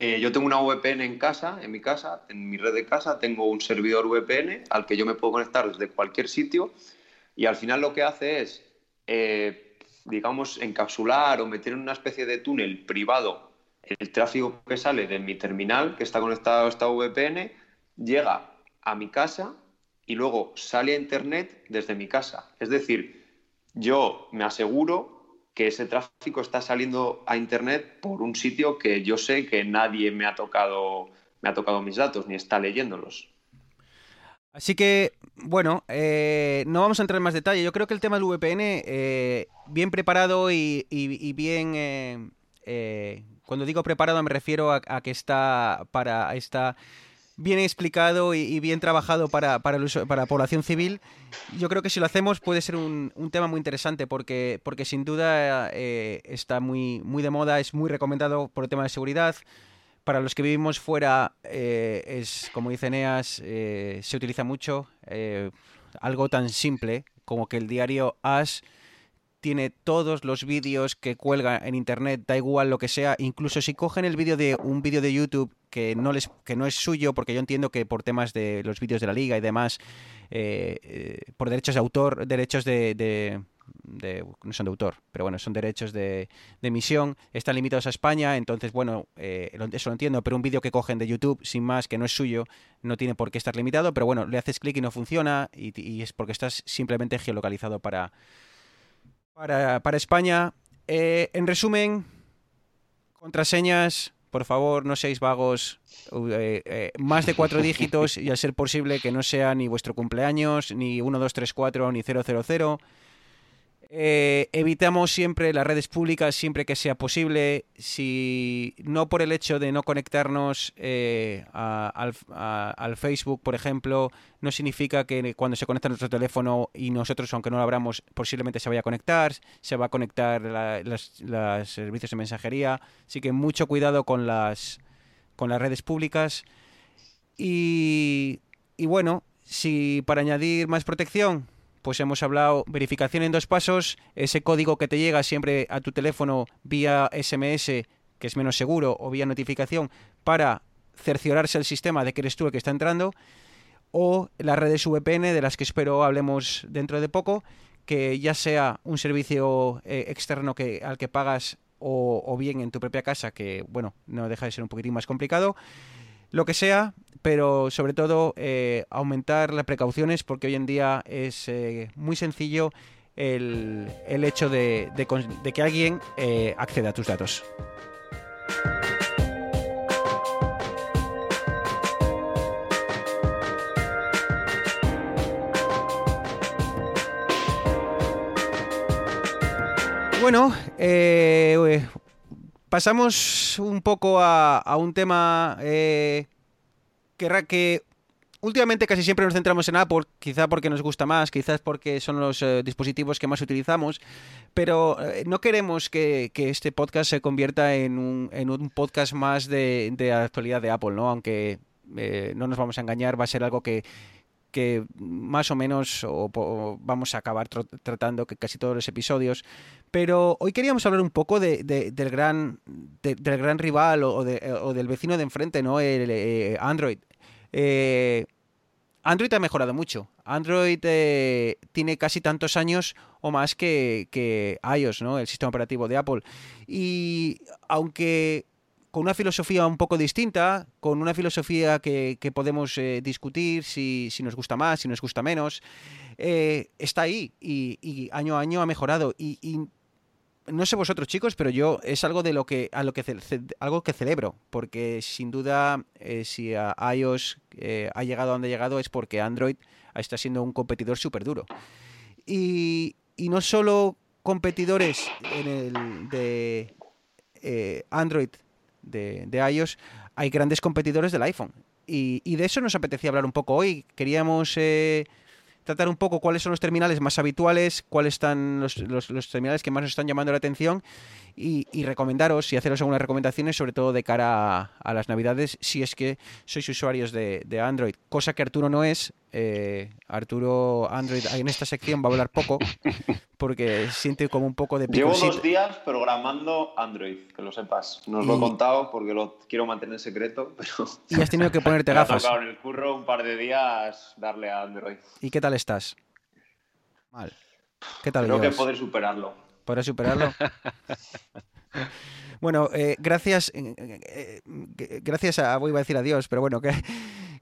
eh, yo tengo una VPN en casa, en mi casa, en mi red de casa, tengo un servidor VPN al que yo me puedo conectar desde cualquier sitio y al final lo que hace es, eh, digamos, encapsular o meter en una especie de túnel privado el tráfico que sale de mi terminal que está conectado a esta VPN llega a mi casa y luego sale a Internet desde mi casa. Es decir, yo me aseguro que ese tráfico está saliendo a Internet por un sitio que yo sé que nadie me ha tocado, me ha tocado mis datos ni está leyéndolos. Así que, bueno, eh, no vamos a entrar en más detalle. Yo creo que el tema del VPN, eh, bien preparado y, bien... Eh, cuando digo preparado me refiero a, a que está para esta bien explicado y, bien trabajado para, para, el para la población civil, yo creo que si lo hacemos puede ser un, tema muy interesante porque, porque sin duda eh, está muy, muy de moda, es muy recomendado por el tema de seguridad. Para los que vivimos fuera, eh, es como dice Eneas, eh, se utiliza mucho. algo tan simple como que el diario As tiene todos los vídeos que cuelga en internet, da igual lo que sea, incluso si cogen el vídeo de un vídeo de YouTube que no les que no es suyo, porque yo entiendo que por temas de los vídeos de la liga y demás, eh, eh, por derechos de autor, derechos de, no son de autor, pero bueno, son derechos de, de emisión, están limitados a España, entonces bueno, eh, eso lo entiendo, pero un vídeo que cogen de YouTube sin más que no es suyo, no tiene por qué estar limitado, pero bueno, le haces clic y no funciona y, y es porque estás simplemente geolocalizado para para, para España. En resumen, contraseñas, por favor, no seáis vagos. eh, eh, más de cuatro dígitos y al ser posible que no sea ni vuestro cumpleaños, ni 1234, ni 000. Eh, evitamos siempre las redes públicas siempre que sea posible. Si no por el hecho de no conectarnos eh, a- al, a- al Facebook, por ejemplo, no significa que cuando se conecta nuestro teléfono y nosotros, aunque no lo abramos, posiblemente se vaya a conectar, se va a conectar las servicios de mensajería. Así que mucho cuidado con las, con las redes públicas. Y, y bueno, si para añadir más protección, pues hemos hablado verificación en dos pasos, ese código que te llega siempre a tu teléfono vía SMS, que es menos seguro, o vía notificación, para cerciorarse el sistema de que eres tú el que está entrando, o las redes VPN, de las que espero hablemos dentro de poco, que ya sea un servicio eh, externo que, al que pagas o, o bien en tu propia casa, que bueno, no deja de ser un poquitín más complicado, lo que sea, pero sobre todo eh, aumentar las precauciones porque hoy en día es eh, muy sencillo el, el hecho de, de de que alguien eh, acceda a tus datos. Bueno, eh, pasamos un poco a, un tema eh, que, últimamente casi siempre nos centramos en Apple, quizá porque nos gusta más, quizás porque son los eh, dispositivos que más utilizamos, pero eh, no queremos que, este podcast se convierta en un, en un podcast más de, de actualidad de Apple, ¿no? Aunque eh, no nos vamos a engañar, va a ser algo que que más o menos o, vamos a acabar tratando que casi todos los episodios pero hoy queríamos hablar un poco de, de- del gran de- del gran rival o, de- o del vecino de enfrente no el eh, Android. Eh, Android ha mejorado mucho. Android eh, tiene casi tantos años o más que, que iOS no el sistema operativo de Apple. Y aunque con una filosofía un poco distinta, con una filosofía que, que podemos eh, discutir si, si nos gusta más, si nos gusta menos, eh, está ahí y, y año a año ha mejorado. Y, y no sé vosotros chicos, pero yo es algo de lo que a lo que algo que celebro, porque sin duda eh, si a iOS eh, ha llegado a donde ha llegado es porque Android está siendo un competidor súper duro. Y, y no solo competidores en el de eh, Android de, de iOS, hay grandes competidores del iPhone. Y, y de eso nos apetecía hablar un poco hoy. Queríamos eh, tratar un poco cuáles son los terminales más habituales, cuáles están los, los- los terminales que más nos están llamando la atención y, y recomendaros y haceros algunas recomendaciones, sobre todo de cara a, a las navidades, si es que sois usuarios de, de Android, cosa que Arturo no es. Eh, Arturo Android en esta sección va a hablar poco porque siente como un poco de Llevo dos días programando Android, que lo sepas. No os lo he contado porque lo quiero mantener secreto, pero Y has tenido que ponerte me ha gafas. en el curro un par de días darle a Android. ¿Y qué tal estás? Mal. ¿Qué tal Creo que poder superarlo. ¿Podrás superarlo? bueno, eh, gracias. eh, gracias a. Voy a decir adiós, pero bueno, que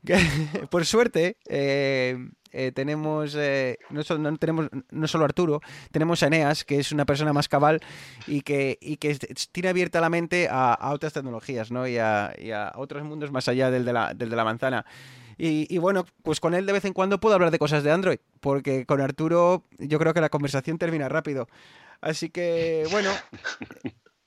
por suerte eh, eh, tenemos. eh, no, solo, no tenemos. No solo Arturo, tenemos a Eneas, que es una persona más cabal y que, tiene abierta la mente a, otras tecnologías, ¿no? Y a, otros mundos más allá del de la, manzana. Y bueno, pues con él de vez en cuando puedo hablar de cosas de Android, porque con Arturo yo creo que la conversación termina rápido. Así que, bueno,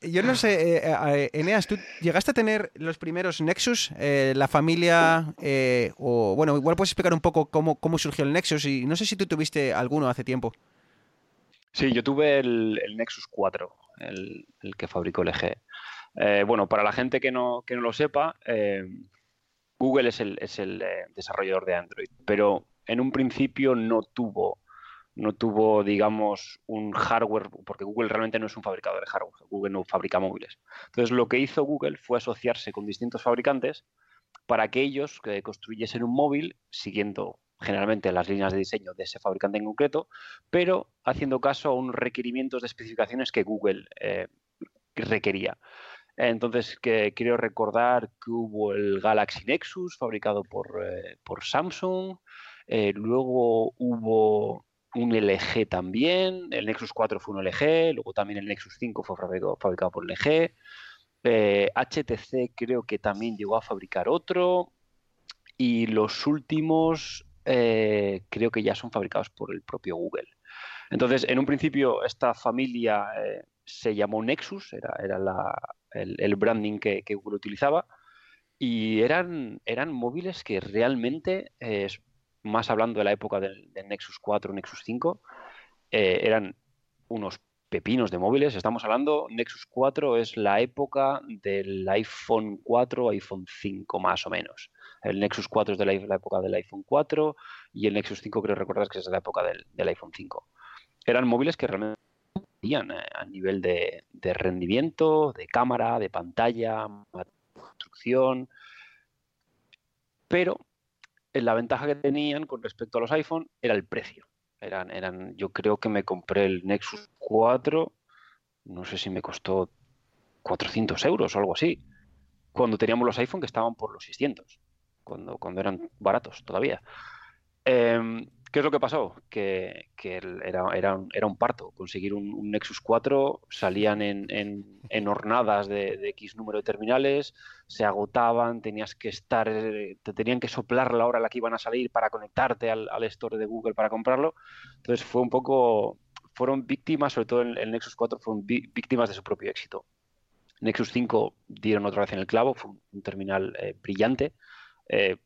yo no sé, eh, eh, Eneas, ¿tú llegaste a tener los primeros Nexus, eh, la familia, eh, o bueno, igual puedes explicar un poco cómo, cómo surgió el Nexus y no sé si tú tuviste alguno hace tiempo. Sí, yo tuve el, el Nexus 4, el, el que fabricó LG. Eh, bueno, para la gente que no, que no lo sepa, eh, Google es el, es el eh, desarrollador de Android, pero en un principio no tuvo no tuvo, digamos, un hardware, porque Google realmente no es un fabricador de hardware, Google no fabrica móviles. Entonces, lo que hizo Google fue asociarse con distintos fabricantes para que ellos construyesen un móvil siguiendo generalmente las líneas de diseño de ese fabricante en concreto, pero haciendo caso a unos requerimientos de especificaciones que Google eh, requería. Entonces, que quiero recordar que hubo el Galaxy Nexus fabricado por, eh, Samsung, eh, luego hubo un LG también, el Nexus 4 fue un LG, luego también el Nexus 5 fue fabricado, por LG, HTC creo que también llegó a fabricar otro, y los últimos eh, creo que ya son fabricados por el propio Google. Entonces, en un principio, esta familia eh, se llamó Nexus, era, era el, branding que, Google utilizaba, y eran, eran móviles que realmente, eh, más hablando de la época del, Nexus 4, Nexus 5, eran unos pepinos de móviles. Estamos hablando, Nexus 4 es la época del iPhone 4, iPhone 5 más o menos. El Nexus 4 es de la, época del iPhone 4 y el Nexus 5 creo recordar que es de la época del, iPhone 5. Eran móviles que realmente eh, a nivel de, rendimiento, de cámara, de pantalla, construcción, pero eh, la ventaja que tenían con respecto a los iPhone era el precio. Eran, eran, yo creo que me compré el Nexus 4, no sé si me costó 400 euros o algo así, cuando teníamos los iPhone que estaban por los 600 cuando, cuando eran baratos todavía. Em, ¿Qué es lo que pasó? Que, era, un, parto. Conseguir un, Nexus 4 salían en, en, hornadas de, X número de terminales, se agotaban, tenías que estar, te tenían que soplar la hora a la que iban a salir para conectarte al, store de Google para comprarlo. Entonces fue un poco, fueron víctimas, sobre todo el, Nexus 4, fueron víctimas de su propio éxito. Nexus 5 dieron otra vez en el clavo, fue un, terminal eh, brillante, eh,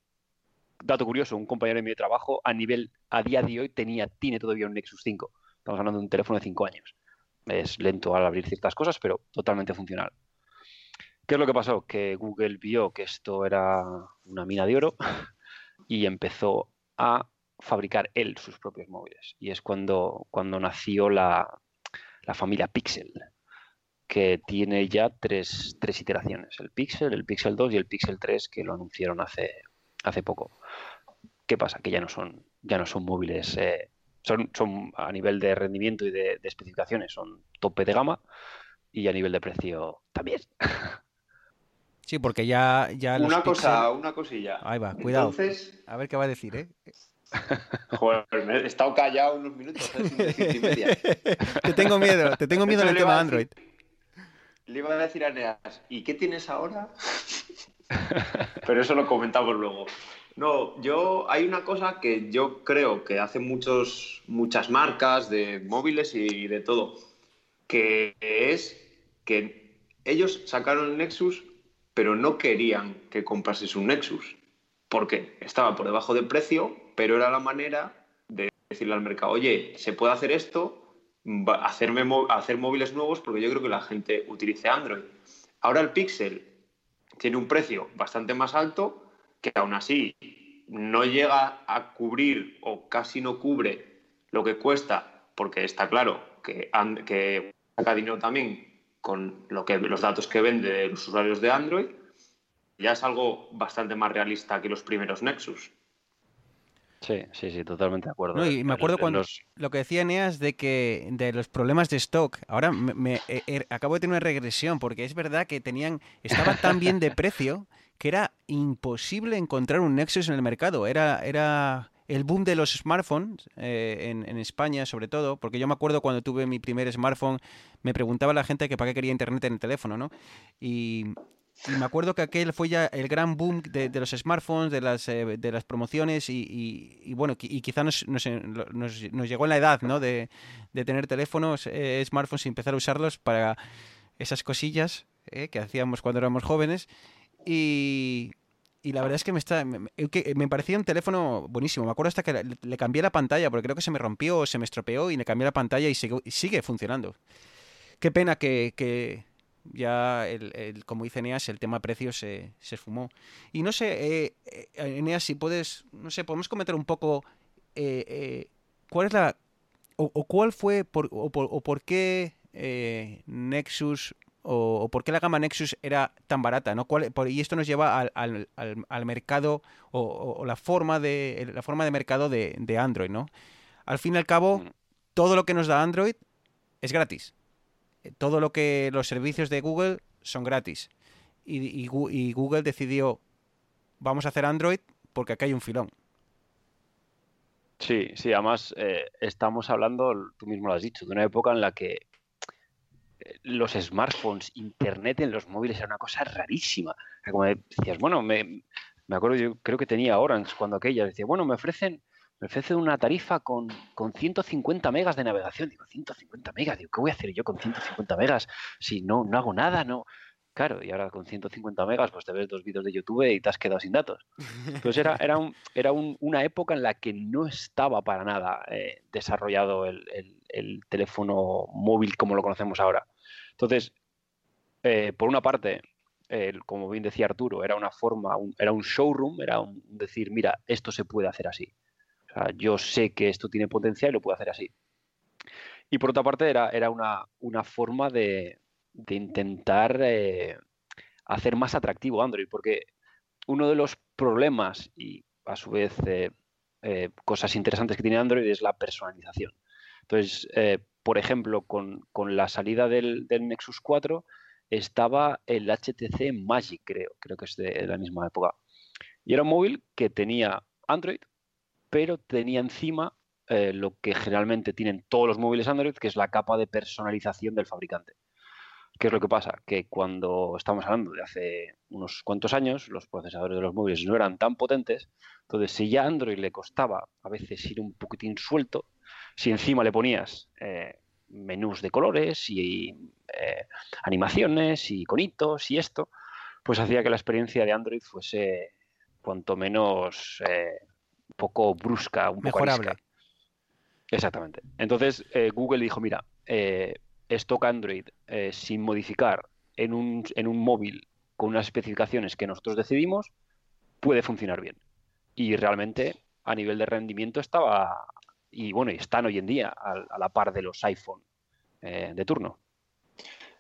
dato curioso, un compañero de mi trabajo a nivel, a día de hoy tenía, tiene todavía un Nexus 5. Estamos hablando de un teléfono de 5 años. Es lento al abrir ciertas cosas, pero totalmente funcional. ¿Qué es lo que pasó? Que Google vio que esto era una mina de oro y empezó a fabricar él sus propios móviles. Y es cuando, cuando nació la, la familia Pixel, que tiene ya tres, tres, iteraciones, el Pixel, el Pixel 2 y el Pixel 3 que lo anunciaron hace, hace poco. ¿Qué pasa? Que ya no son, ya no son móviles, eh, son, son a nivel de rendimiento y de, especificaciones, son tope de gama y a nivel de precio también. Sí, porque ya... ya una cosa, una cosilla. Ahí va, cuidado. A ver qué va a decir, ¿eh? Joder, he estado callado unos minutos. ¿eh? te tengo miedo, te tengo miedo en el tema Android. Le iba a decir a Neas, ¿y qué tienes ahora? Pero eso lo comentamos luego. No, yo hay una cosa que yo creo que hacen muchos, muchas marcas de móviles y de todo, que es que ellos sacaron el Nexus, pero no querían que comprases un Nexus. porque Estaba por debajo de precio, pero era la manera de decirle al mercado, oye, se puede hacer esto, hacerme, hacer móviles nuevos porque yo creo que la gente utilice Android. Ahora el Pixel tiene un precio bastante más alto que aún así no llega a cubrir o casi no cubre lo que cuesta porque está claro que, que saca dinero también con lo que, los datos que vende los usuarios de Android. Ya es algo bastante más realista que los primeros Nexus. Sí, sí, sí, totalmente de acuerdo. y me acuerdo cuando lo que decía Eneas de que de los problemas de stock. Ahora me, eh, er, acabo de tener una regresión porque es verdad que tenían estaba tan bien de precio que era imposible encontrar un Nexus en el mercado. Era era el boom de los smartphones eh, en, en, España, sobre todo, porque yo me acuerdo cuando tuve mi primer smartphone, me preguntaba la gente que para qué quería internet en el teléfono, ¿no? Y, y me acuerdo que aquel fue ya el gran boom de, los smartphones, de las, eh, de las promociones y, bueno, y quizá nos, nos, nos, llegó en la edad ¿no? de, tener teléfonos, eh, smartphones y empezar a usarlos para esas cosillas eh, que hacíamos cuando éramos jóvenes. Y, y la verdad es que me, está, me, me, parecía un teléfono buenísimo. Me acuerdo hasta que le, cambié la pantalla porque creo que se me rompió se me estropeó y le cambié la pantalla y sigue, sigue funcionando. Qué pena que, que ya, el, como dice Eneas, el tema precios se, se esfumó. Y no sé, eh, eh, Eneas, si puedes, no sé, podemos comentar un poco eh, cuál es la o, cuál fue, por, o, por, qué Nexus o, por qué la gama Nexus era tan barata, ¿no? y esto nos lleva al, mercado o, la forma de la forma de mercado de, Android, ¿no? Al fin y al cabo, mm. todo lo que nos da Android es gratis. Todo lo que los servicios de Google son gratis. Y, Google decidió, vamos a hacer Android porque acá hay un filón. Sí, sí, además eh, estamos hablando, tú mismo lo has dicho, de una época en la que los smartphones, internet en los móviles era una cosa rarísima. Como decías, bueno, me, me acuerdo, yo creo que tenía Orange cuando aquella, decía, bueno, me ofrecen, me ofrecen una tarifa con, con 150 megas de navegación. Digo, 150 megas, digo, ¿qué voy a hacer yo con 150 megas si no, no hago nada? No. Claro, y ahora con 150 megas, pues te ves dos vídeos de YouTube y te has quedado sin datos. Entonces era, era, era una época en la que no estaba para nada eh, desarrollado el, el, teléfono móvil como lo conocemos ahora. Entonces, eh, por una parte, como bien decía Arturo, era una forma, era un showroom, era un decir, mira, esto se puede hacer así. Sea, yo sé que esto tiene potencial y lo puedo hacer así. Y por otra parte, era, era una, forma de, intentar eh, hacer más atractivo Android, porque uno de los problemas y a su vez eh, cosas interesantes que tiene Android es la personalización. Entonces, por ejemplo, con, la salida del, Nexus 4 estaba el HTC Magic, creo, creo que es de la misma época. Y era un móvil que tenía Android, pero tenía encima eh, lo que generalmente tienen todos los móviles Android, que es la capa de personalización del fabricante. ¿Qué es lo que pasa? Que cuando estamos hablando de hace unos cuantos años, los procesadores de los móviles no eran tan potentes, entonces si ya Android le costaba a veces ir un poquitín suelto, si encima le ponías eh, menús de colores y eh, animaciones y conitos y esto, pues hacía que la experiencia de Android fuese cuanto menos un poco brusca, un poco mejorable. Exactamente. Entonces Google dijo, mira, stock Android sin modificar en un, en un móvil con unas especificaciones que nosotros decidimos, puede funcionar bien. Y realmente a nivel de rendimiento estaba y bueno, y están hoy en día a, la par de los iPhone eh, de turno.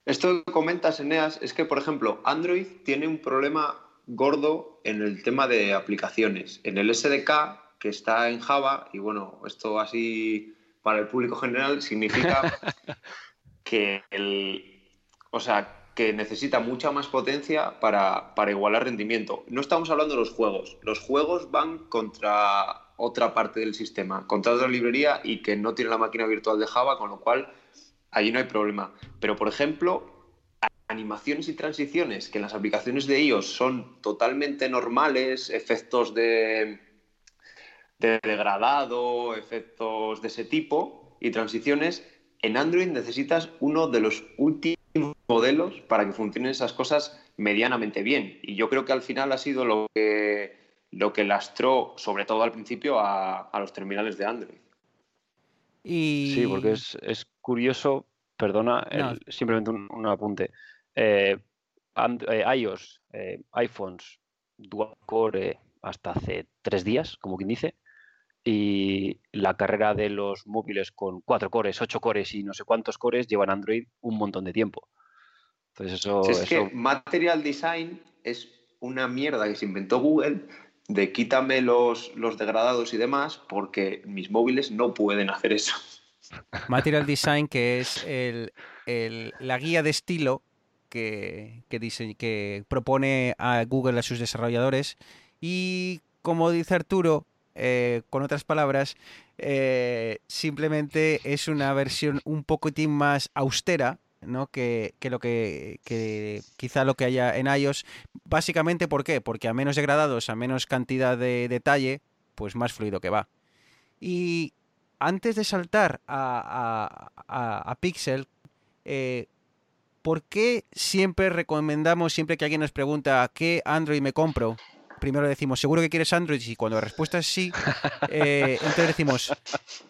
Esto que comentas, Eneas, es que, por ejemplo, Android tiene un problema gordo en el tema de aplicaciones. En el SDK, que está en Java, y bueno, esto así para el público general significa que el, o sea, que necesita mucha más potencia para, para, igualar rendimiento. No estamos hablando de los juegos. Los juegos van contra otra parte del sistema, contra otra librería y que no tiene la máquina virtual de Java, con lo cual allí no hay problema. Pero, por ejemplo, animaciones y transiciones que en las aplicaciones de iOS son totalmente normales, efectos de, de degradado, efectos de ese tipo y transiciones, en Android necesitas uno de los últimos modelos para que funcionen esas cosas medianamente bien. Y yo creo que al final ha sido lo que lo que lastró, sobre todo al principio, a, los terminales de Android. Sí, porque es, curioso, perdona, simplemente un, apunte. Eh, eh, iOS, eh, iPhones, dual core hasta hace tres días, como quien dice, y la carrera de los móviles con cuatro cores, ocho cores y no sé cuántos cores llevan Android un montón de tiempo. Entonces eso, es que Material Design es una mierda que se inventó Google de quítame los, los degradados y demás, porque mis móviles no pueden hacer eso. Material Design, que es la guía de estilo que, que, propone a Google a sus desarrolladores. Y como dice Arturo, eh, con otras palabras, eh, simplemente es una versión un poquitín más austera ¿no? que, lo que, quizá lo que haya en iOS. Básicamente, ¿por qué? Porque a menos degradados, a menos cantidad de detalle, pues más fluido que va. Y antes de saltar a, a, Pixel, eh, ¿por qué siempre recomendamos, siempre que alguien nos pregunta qué Android me compro? Primero decimos, ¿seguro que quieres Android? Y cuando la respuesta es sí, eh, entonces decimos...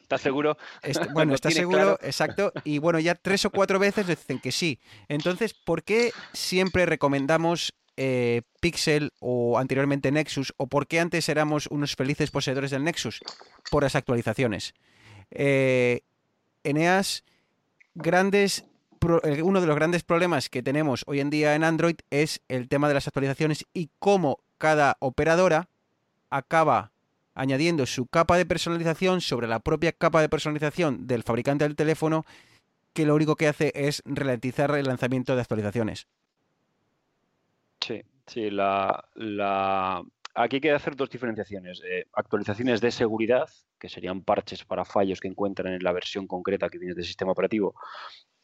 ¿Estás seguro? bueno, ¿estás seguro? Exacto. Y bueno, ya tres o cuatro veces dicen que sí. Entonces, ¿por qué siempre recomendamos eh, Pixel o anteriormente Nexus? ¿O por qué antes éramos unos felices poseedores del Nexus? Por las actualizaciones. Eh, Eneas, grandes uno de los grandes problemas que tenemos hoy en día en Android es el tema de las actualizaciones y cómo cada operadora acaba añadiendo su capa de personalización sobre la propia capa de personalización del fabricante del teléfono, que lo único que hace es ralentizar el lanzamiento de actualizaciones. Sí, sí, la, aquí hay que hacer dos diferenciaciones. Eh, actualizaciones de seguridad, que serían parches para fallos que encuentran en la versión concreta que viene del sistema operativo,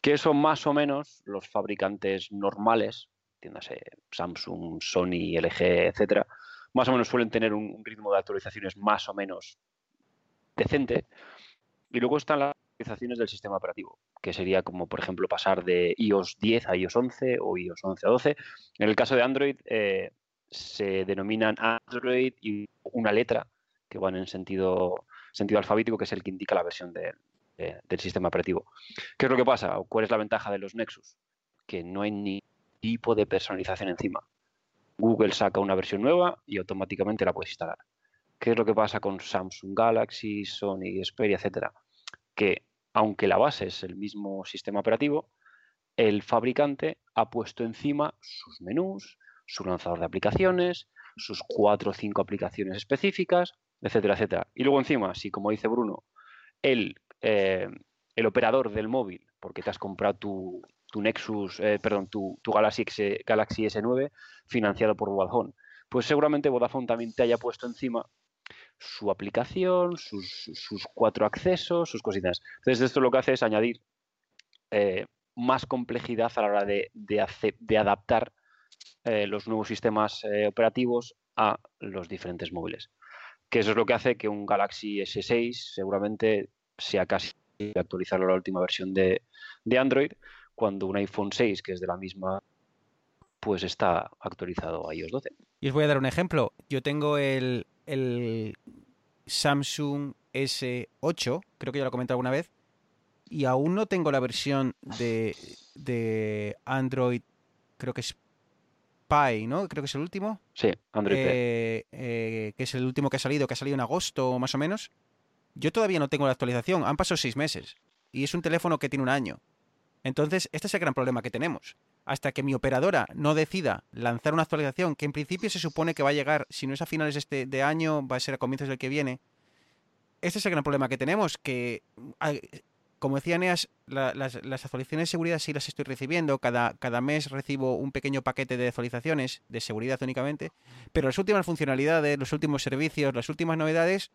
que son más o menos los fabricantes normales, entiéndase Samsung, Sony, LG, etcétera, más o menos suelen tener un, ritmo de actualizaciones más o menos decente. Y luego están las actualizaciones del sistema operativo, que sería como, por ejemplo, pasar de iOS 10 a iOS 11 o iOS 11 a 12. En el caso de Android, eh, se denominan Android y una letra que van en sentido, sentido alfabético, que es el que indica la versión del sistema operativo. ¿Qué es lo que pasa? ¿Cuál es la ventaja de los Nexus? Que no hay ni tipo de personalización encima. Google saca una versión nueva y automáticamente la puedes instalar. ¿Qué es lo que pasa con Samsung Galaxy, Sony, Xperia, etcétera? Que aunque la base es el mismo sistema operativo, el fabricante ha puesto encima sus menús, su lanzador de aplicaciones, sus cuatro o cinco aplicaciones específicas, etcétera, etcétera. Y luego encima, si como dice Bruno, el, eh, el operador del móvil, porque te has comprado tu, tu Nexus, eh, perdón, tu, Galaxy, Galaxy S9 financiado por Vodafone. Pues seguramente Vodafone también te haya puesto encima su aplicación, sus, cuatro accesos, sus cositas. Entonces, esto lo que hace es añadir eh, más complejidad a la hora de, de, adaptar eh, los nuevos sistemas operativos a los diferentes móviles. Que eso es lo que hace que un Galaxy S6 seguramente sea casi actualizarlo a la última versión de, de Android, cuando un iPhone 6, que es de la misma, pues está actualizado a iOS 12. Y os voy a dar un ejemplo. Yo tengo el, Samsung S8, creo que ya lo he comentado alguna vez, y aún no tengo la versión de, de Android, creo que es Pie, ¿no? Creo que es el último. Sí, Android eh, eh, que es el último que ha salido, que ha salido en agosto más o menos. Yo todavía no tengo la actualización, han pasado seis meses. Y es un teléfono que tiene un año. Entonces, este es el gran problema que tenemos. Hasta que mi operadora no decida lanzar una actualización, que en principio se supone que va a llegar, si no es a finales de este año, va a ser a comienzos del que viene. Este es el gran problema que tenemos, que, como decía Neas, las, actualizaciones de seguridad sí las estoy recibiendo. Cada, cada mes recibo un pequeño paquete de actualizaciones de seguridad únicamente. Pero las últimas funcionalidades, los últimos servicios, las últimas novedades,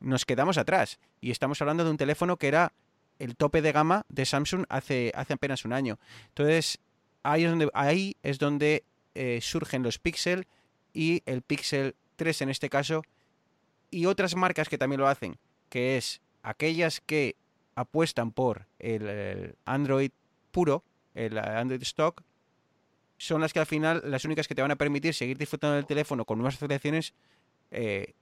nos quedamos atrás. Y estamos hablando de un teléfono que era el tope de gama de Samsung hace, hace apenas un año. Entonces, ahí es donde, eh, surgen los Pixel y el Pixel 3 en este caso, y otras marcas que también lo hacen, que es aquellas que apuestan por el, Android puro, el Android stock, son las que al final, las únicas que te van a permitir seguir disfrutando del teléfono con nuevas asociaciones eh,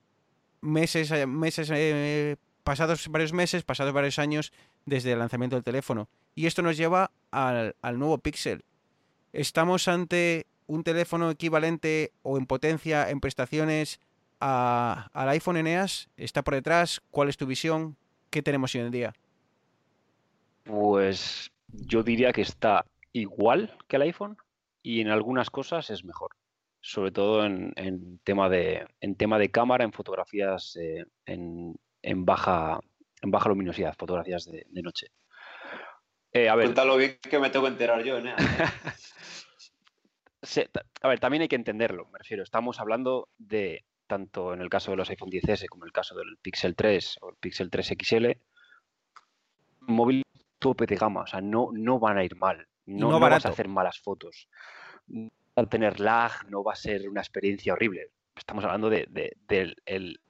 meses, meses eh, pasados varios meses, pasados varios años desde el lanzamiento del teléfono. Y esto nos lleva al, nuevo Pixel. Estamos ante un teléfono equivalente o en potencia, en prestaciones al iPhone Eneas. ¿Está por detrás? ¿Cuál es tu visión? ¿Qué tenemos hoy en día? Pues yo diría que está igual que el iPhone y en algunas cosas es mejor. Sobre todo en, tema, de, en tema de cámara, en fotografías, eh, en, en baja, en baja luminosidad, fotografías de, noche. Eh, a ver, Cuéntalo bien que me tengo que enterar yo, ¿eh? a ver, también hay que entenderlo, me refiero. Estamos hablando de, tanto en el caso de los iPhone 10S como en el caso del Pixel 3 o el Pixel 3 XL, móvil tope de gama, o sea, no, no van a ir mal, no, no, vas a hacer malas fotos, no va a tener lag, no va a ser una experiencia horrible. Estamos hablando de, del el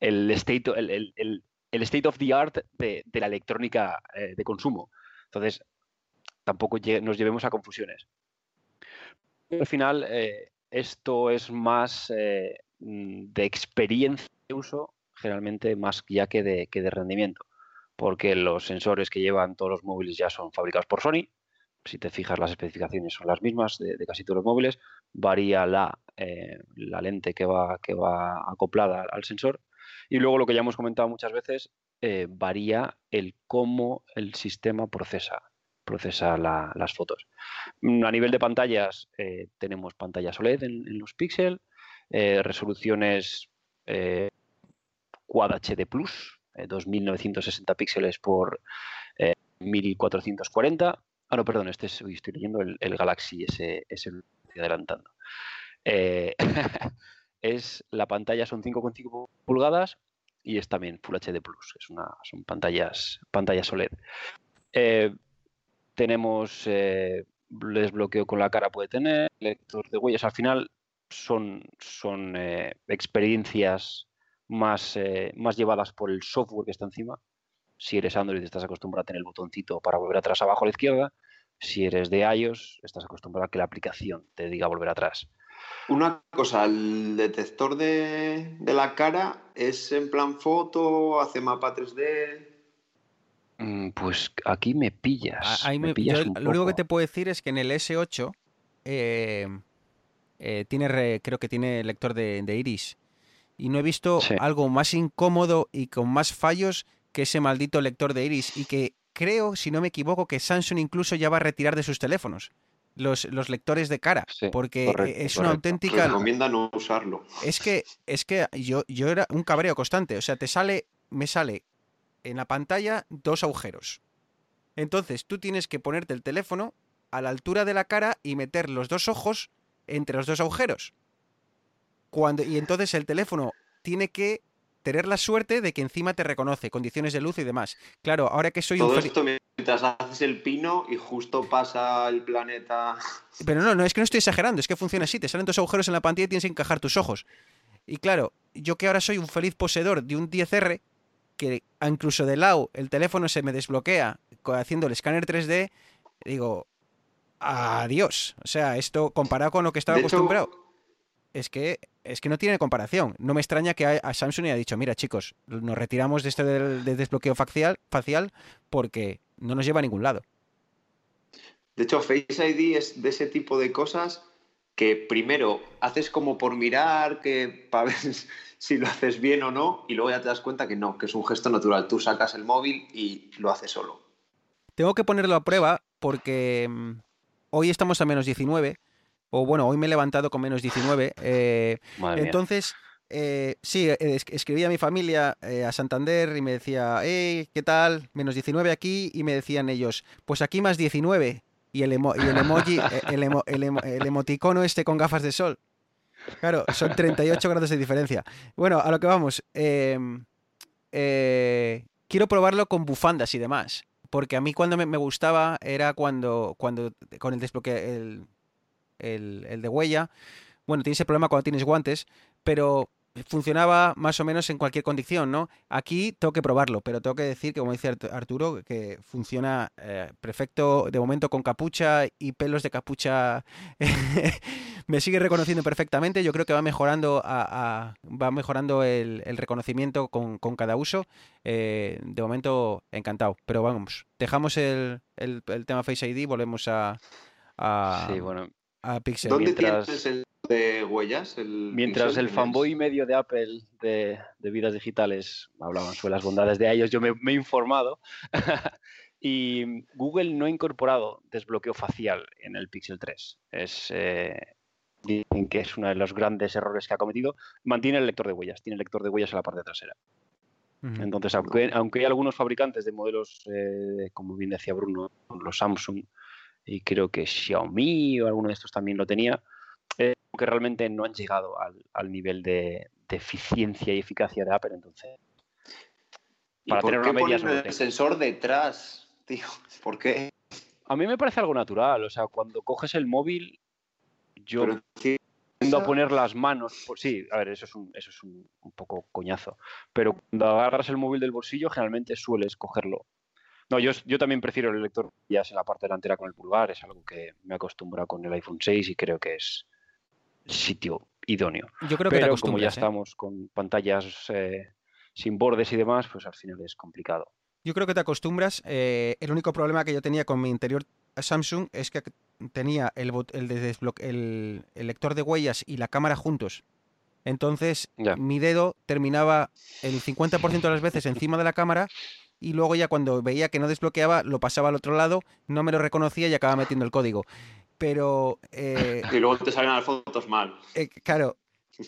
state, el, state of the art de, la electrónica eh, de consumo. Entonces, tampoco nos llevemos a confusiones. Al final, eh, esto es más eh, de experiencia de uso, generalmente más ya que de, que de rendimiento, porque los sensores que llevan todos los móviles ya son fabricados por Sony. Si te fijas, las especificaciones son las mismas de, casi todos los móviles. Varía la, la lente que va, que va acoplada al sensor y luego lo que ya hemos comentado muchas veces, eh, varía el cómo el sistema procesa, procesa las fotos. Mm, a nivel de pantallas, eh, tenemos pantallas OLED en, los Pixel, eh, resoluciones Quad HD Plus, 2960 píxeles por 1440. Ah, no, perdón, este estoy leyendo el, Galaxy S, S adelantando. es la pantalla son 5,5 pulgadas y es también Full HD Plus. Es una, son pantallas, pantallas OLED. Eh, tenemos eh, desbloqueo con la cara, puede tener, lector de huellas. Al final son, son eh, experiencias más, más llevadas por el software que está encima. Si eres Android, estás acostumbrado a tener el botoncito para volver atrás abajo a la izquierda. Si eres de iOS, estás acostumbrado a que la aplicación te diga volver atrás. Una cosa, el detector de, la cara es en plan foto, hace mapa 3D. Mm, pues aquí me pillas. lo único que te puedo decir es que en el S8 eh, eh, tiene creo que tiene lector de, iris. Y no he visto algo más incómodo y con más fallos que ese maldito lector de iris. Y que creo, si no me equivoco, que Samsung incluso ya va a retirar de sus teléfonos los, los lectores de cara, porque e, es una auténtica... Recomienda no usarlo. Es que, es que yo, yo era un cabreo constante, o sea, te sale, me sale en la pantalla dos agujeros. Entonces tú tienes que ponerte el teléfono a la altura de la cara y meter los dos ojos entre los dos agujeros. Cuando, y entonces el teléfono tiene que tener la suerte de que encima te reconoce condiciones de luz y demás. Claro, ahora que soy Todo esto mientras haces el pino y justo pasa el planeta. Pero no, no es que no estoy exagerando, es que funciona así, te salen dos agujeros en la pantalla y tienes que encajar tus ojos. Y claro, yo que ahora soy un feliz poseedor de un 10R, que incluso de lado el teléfono se me desbloquea haciendo el escáner 3D, digo, adiós. O sea, esto comparado con lo que estaba acostumbrado es que, es que no tiene comparación. No me extraña que a, Samsung haya dicho, mira chicos, nos retiramos de este desbloqueo facial, facial porque no nos lleva a ningún lado. De hecho, Face ID es de ese tipo de cosas que primero haces como por mirar, que para ver si lo haces bien o no, y luego ya te das cuenta que no, que es un gesto natural. Tú sacas el móvil y lo haces solo. Tengo que ponerlo a prueba porque mm, hoy estamos a menos 19 o bueno, hoy me he levantado con menos 19. Eh, entonces, eh, sí, eh, escribí a mi familia a Santander y me decía, hey, ¿qué tal? Menos 19 aquí. Y me decían ellos, pues aquí más 19. Y el, emoji, el, emoticono este con gafas de sol. Claro, son 38 grados de diferencia. Bueno, a lo que vamos. Em, quiero probarlo con bufandas y demás. Porque a mí cuando me, gustaba era cuando, cuando con el desbloqueo, el, de huella. Bueno, tiene ese problema cuando tienes guantes, pero funcionaba más o menos en cualquier condición, ¿no? Aquí tengo que probarlo, pero tengo que decir que, como dice Arturo, que funciona eh, perfecto de momento con capucha y pelos de capucha. me sigue reconociendo perfectamente. Yo creo que va mejorando, va mejorando el, reconocimiento con, cada uso. Eh, de momento, encantado. Pero vamos, dejamos el, tema Face ID volvemos a, sí, bueno, ¿Dónde tienes el de huellas? mientras el fanboy medio de Apple de, vidas digitales hablaban sobre las bondades de ellos, yo me, he informado. y Google no ha incorporado desbloqueo facial en el Pixel 3. Es, eh, dicen que es uno de los grandes errores que ha cometido. Mantiene el lector de huellas, tiene el lector de huellas en la parte trasera. Entonces, aunque, aunque, hay algunos fabricantes de modelos, eh, como bien decía Bruno, los Samsung, y creo que Xiaomi o alguno de estos también lo tenía, eh, que realmente no han llegado al, nivel de, eficiencia y eficacia de Apple. Entonces, para tener una media el sensor detrás, tío? ¿Por qué? A mí me parece algo natural. O sea, cuando coges el móvil, yo tiendo a poner las manos. Por... Sí, a ver, eso es, un, eso es un, poco coñazo. Pero cuando agarras el móvil del bolsillo, generalmente sueles cogerlo no, yo, yo también prefiero el lector ya en la parte delantera con el pulgar, es algo que me he acostumbrado con el iPhone 6 y creo que es el sitio idóneo. Yo creo que Pero como ya ¿eh? estamos con pantallas eh, sin bordes y demás, pues al final es complicado. Yo creo que te acostumbras. Eh, el único problema que yo tenía con mi interior Samsung es que tenía el, el, el, lector de huellas y la cámara juntos. Entonces, Ya. mi dedo terminaba el 50% de las veces encima de la cámara y luego ya cuando veía que no desbloqueaba, lo pasaba al otro lado, no me lo reconocía y acababa metiendo el código. Pero, eh, Y luego te salen las fotos mal. eh, claro,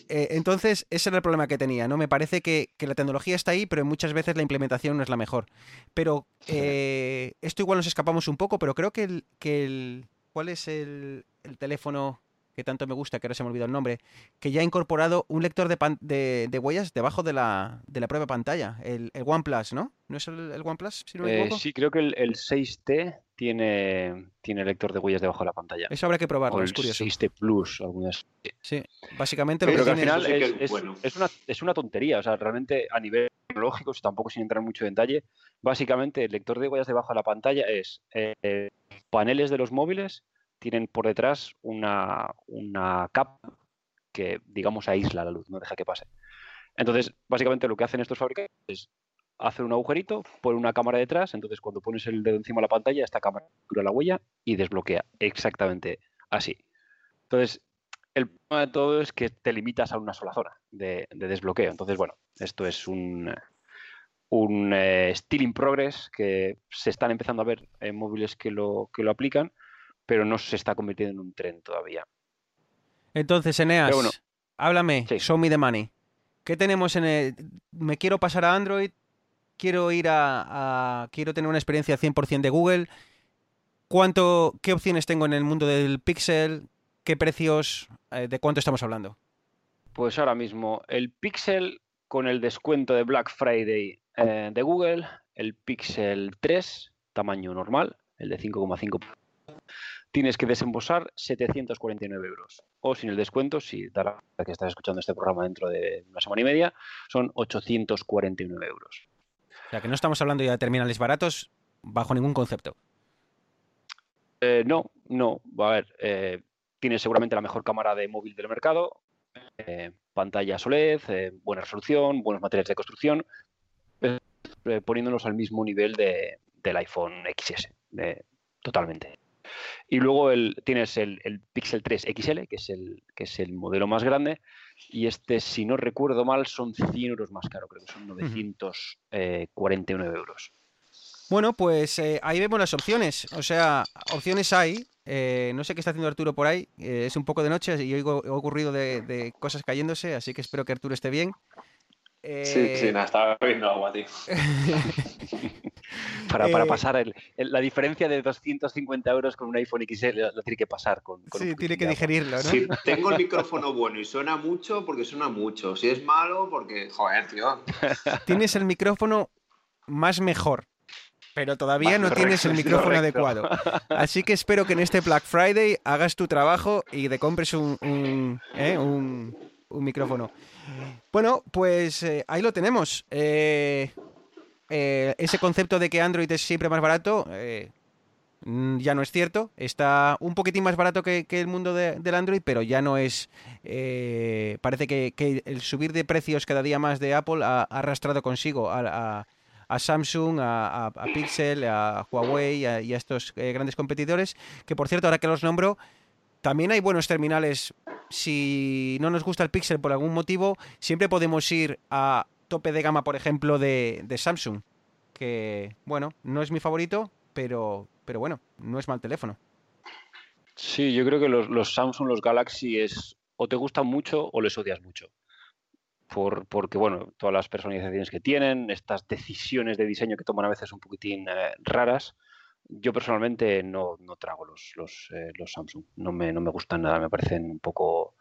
eh, entonces ese era el problema que tenía, ¿no? Me parece que, que la tecnología está ahí, pero muchas veces la implementación no es la mejor. Pero eh, esto igual nos escapamos un poco, pero creo que el... Que el ¿Cuál es el, el teléfono que tanto me gusta, que ahora se me olvidó el nombre, que ya ha incorporado un lector de, pan- de, de huellas debajo de la, de la propia pantalla? El, el OnePlus, ¿no? ¿No es el, el OnePlus, si no me Eh, sí, creo que el, el 6T tiene, tiene lector de huellas debajo de la pantalla. Eso habrá que probarlo, el es curioso. 6T Plus, algunas. Sí, básicamente lo Pero que que tiene... al final es, es es- bueno. es una, es una tontería. O sea, realmente a nivel tecnológico, tampoco sin entrar mucho en detalle, básicamente el lector de huellas debajo de la pantalla es eh, paneles de los móviles tienen por detrás una, una capa que, digamos, aísla la luz, no deja que pase. Entonces, básicamente lo que hacen estos fabricantes es hacer un agujerito, poner una cámara detrás, entonces cuando pones el dedo encima de la pantalla, esta cámara captura la huella y desbloquea exactamente así. Entonces, el problema de todo es que te limitas a una sola zona de, de desbloqueo. Entonces, bueno, esto es un, un eh, still in progress que se están empezando a ver en móviles que lo, que lo aplican, pero no se está convirtiendo en un tren todavía. Entonces, Eneas, bueno. háblame, Sí. show me the money. ¿Qué tenemos en el... Me quiero pasar a Android, quiero ir a... a- quiero tener una experiencia 100% de Google. ¿Cuánto, ¿Qué opciones tengo en el mundo del Pixel? ¿Qué precios? Eh, ¿De cuánto estamos hablando? Pues ahora mismo el Pixel con el descuento de Black Friday eh, de Google, el Pixel 3, tamaño normal, el de 5,5, tienes que desembolsar 749 euros. O sin el descuento, si dará que estás escuchando este programa dentro de una semana y media, son 849 euros. O sea, que no estamos hablando ya de terminales baratos bajo ningún concepto. Eh, no, no. A ver, eh, tienes seguramente la mejor cámara de móvil del mercado, eh, pantalla OLED, eh, buena resolución, buenos materiales de construcción, eh, poniéndonos al mismo nivel de- del iPhone XS, totalmente. Y luego el, tienes el, el Pixel 3 XL, que es, el, que es el modelo más grande, y este, si no recuerdo mal, son 100 euros más caro, creo que son 949 euros. Bueno, pues eh, ahí vemos las opciones. O sea, opciones hay. Eh, no sé qué está haciendo Arturo por ahí. eh, es un poco de noche y oigo he ocurrido de, de cosas cayéndose, así que espero que Arturo esté bien. Sí, Eh, sí, nada, estaba bebiendo agua, tío. Para, para Eh, pasar el- el- la diferencia de 250 euros con un iPhone XL lo tiene que pasar con, sí, tiene que digerirlo, ¿no? Si tengo el micrófono bueno y suena mucho, porque suena mucho. Si es malo, porque. Joder, tío. Tienes el micrófono más mejor, pero todavía no tienes el micrófono adecuado. Así que espero que en este Black Friday hagas tu trabajo y te compres un, un, ¿eh? un- un micrófono. Bueno, pues eh, ahí lo tenemos. Eh, eh, ese concepto de que Android es siempre más barato eh, mm, ya no es cierto. Está un poquitín más barato que, que el mundo de- del Android, pero ya no es... eh, parece que, que el subir de precios cada día más de Apple ha, arrastrado consigo a, a- Samsung, a, Pixel, a Huawei y a estos grandes competidores, que por cierto, ahora que los nombro, también hay buenos terminales. Si no nos gusta el Pixel por algún motivo, siempre podemos ir a tope de gama, por ejemplo, de, Samsung. Que, bueno, no es mi favorito, pero, pero bueno, no es mal teléfono. Sí, yo creo que los, los Samsung, los Galaxy es o te gustan mucho o les odias mucho. Por, porque, bueno, todas las personalizaciones que tienen, estas decisiones de diseño que toman a veces un poquitín eh, raras. Yo personalmente no, no trago los, los, eh, los Samsung. No me, no me gustan nada, me parecen un poco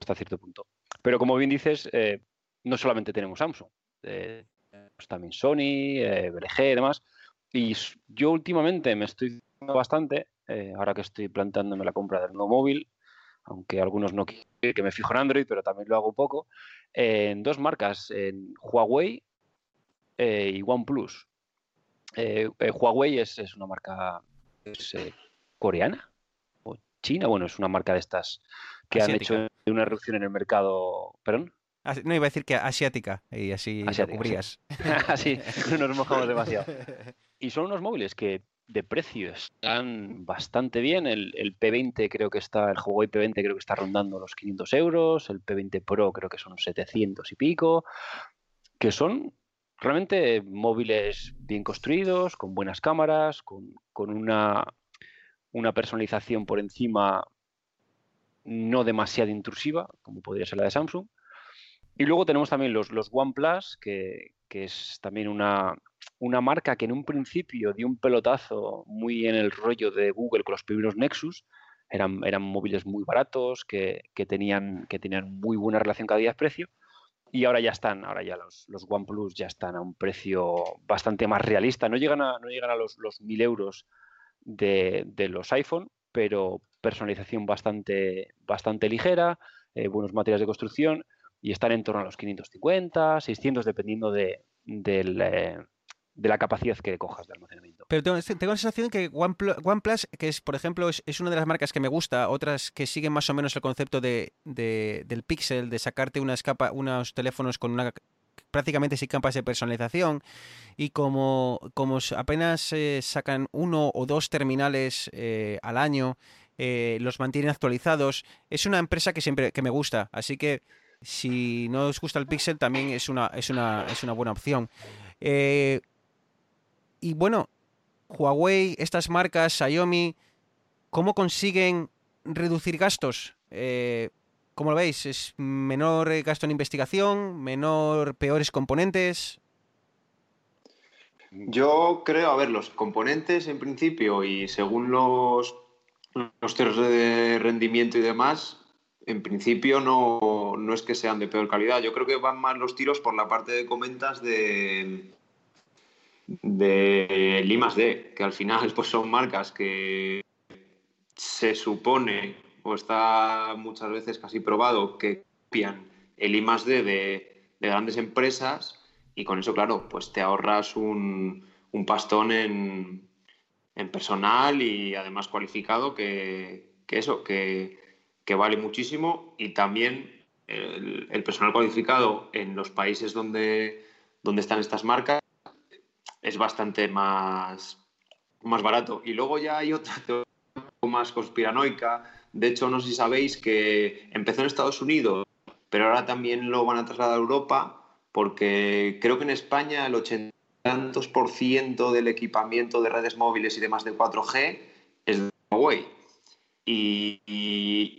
hasta cierto punto. Pero como bien dices, eh, no solamente tenemos Samsung, eh, tenemos también Sony, eh, LG y demás. Y yo últimamente me estoy fijando bastante, eh, ahora que estoy planteándome la compra del nuevo móvil, aunque algunos no quieren que me fijo en Android, pero también lo hago un poco, eh, en dos marcas, en Huawei eh, y OnePlus. Eh, eh, Huawei es, es una marca es, eh, coreana o china, bueno, es una marca de estas que han hecho una erupción en el mercado, perdón, No iba a decir que asiática, y así Asiática, cubrías. así no nos mojamos demasiado. Y son unos móviles que de precio están bastante bien. El, P20 creo que está, el Huawei P20 creo que está rondando los 500 euros, el P20 Pro creo que son 700 y pico, que son realmente móviles bien construidos, con buenas cámaras, con, una, una personalización por encima no demasiado intrusiva, como podría ser la de Samsung. Y luego tenemos también los, los OnePlus, que, que es también una, una marca que en un principio dio un pelotazo muy en el rollo de Google con los primeros Nexus. Eran, eran móviles muy baratos, que, tenían, que tenían muy buena relación calidad-precio. Y ahora ya están, ahora ya los, los OnePlus ya están a un precio bastante más realista. No llegan a, no llegan a los, los 1.000 euros de, los iPhone, pero personalización bastante, bastante ligera, eh, buenos materiales de construcción y están en torno a los 550, 600, dependiendo de, del, eh, de la capacidad que cojas de almacenamiento. Pero tengo, la sensación que OnePlus, que es, por ejemplo, es, una de las marcas que me gusta, otras que siguen más o menos el concepto de, del Pixel, de sacarte unas capa, unos teléfonos con una prácticamente sin capas de personalización y como, como apenas eh, sacan uno o dos terminales eh, al año, los mantienen actualizados, es una empresa que siempre que me gusta, así que si no os gusta el Pixel también es una, es una, es una buena opción. Y bueno, Huawei, estas marcas, Xiaomi, ¿cómo consiguen reducir gastos? Eh, ¿Cómo lo veis? ¿Es menor gasto en investigación? ¿Menor, peores componentes? Yo creo, a ver, los componentes en principio y según los, los de rendimiento y demás, en principio no, no, es que sean de peor calidad. Yo creo que van más los tiros por la parte de comentas de, de Limas D, que al final pues, son marcas que se supone o está muchas veces casi probado que copian el I D de, grandes empresas y con eso, claro, pues te ahorras un, pastón en, personal y además cualificado que, eso, que, vale muchísimo y también el, personal cualificado en los países donde, donde están estas marcas es bastante más, más barato. Y luego ya hay otra teoría más conspiranoica. De hecho, no sé si sabéis que empezó en Estados Unidos, pero ahora también lo van a trasladar a Europa, porque creo que en España el 80% del equipamiento de redes móviles y demás de 4G es de Huawei. Y,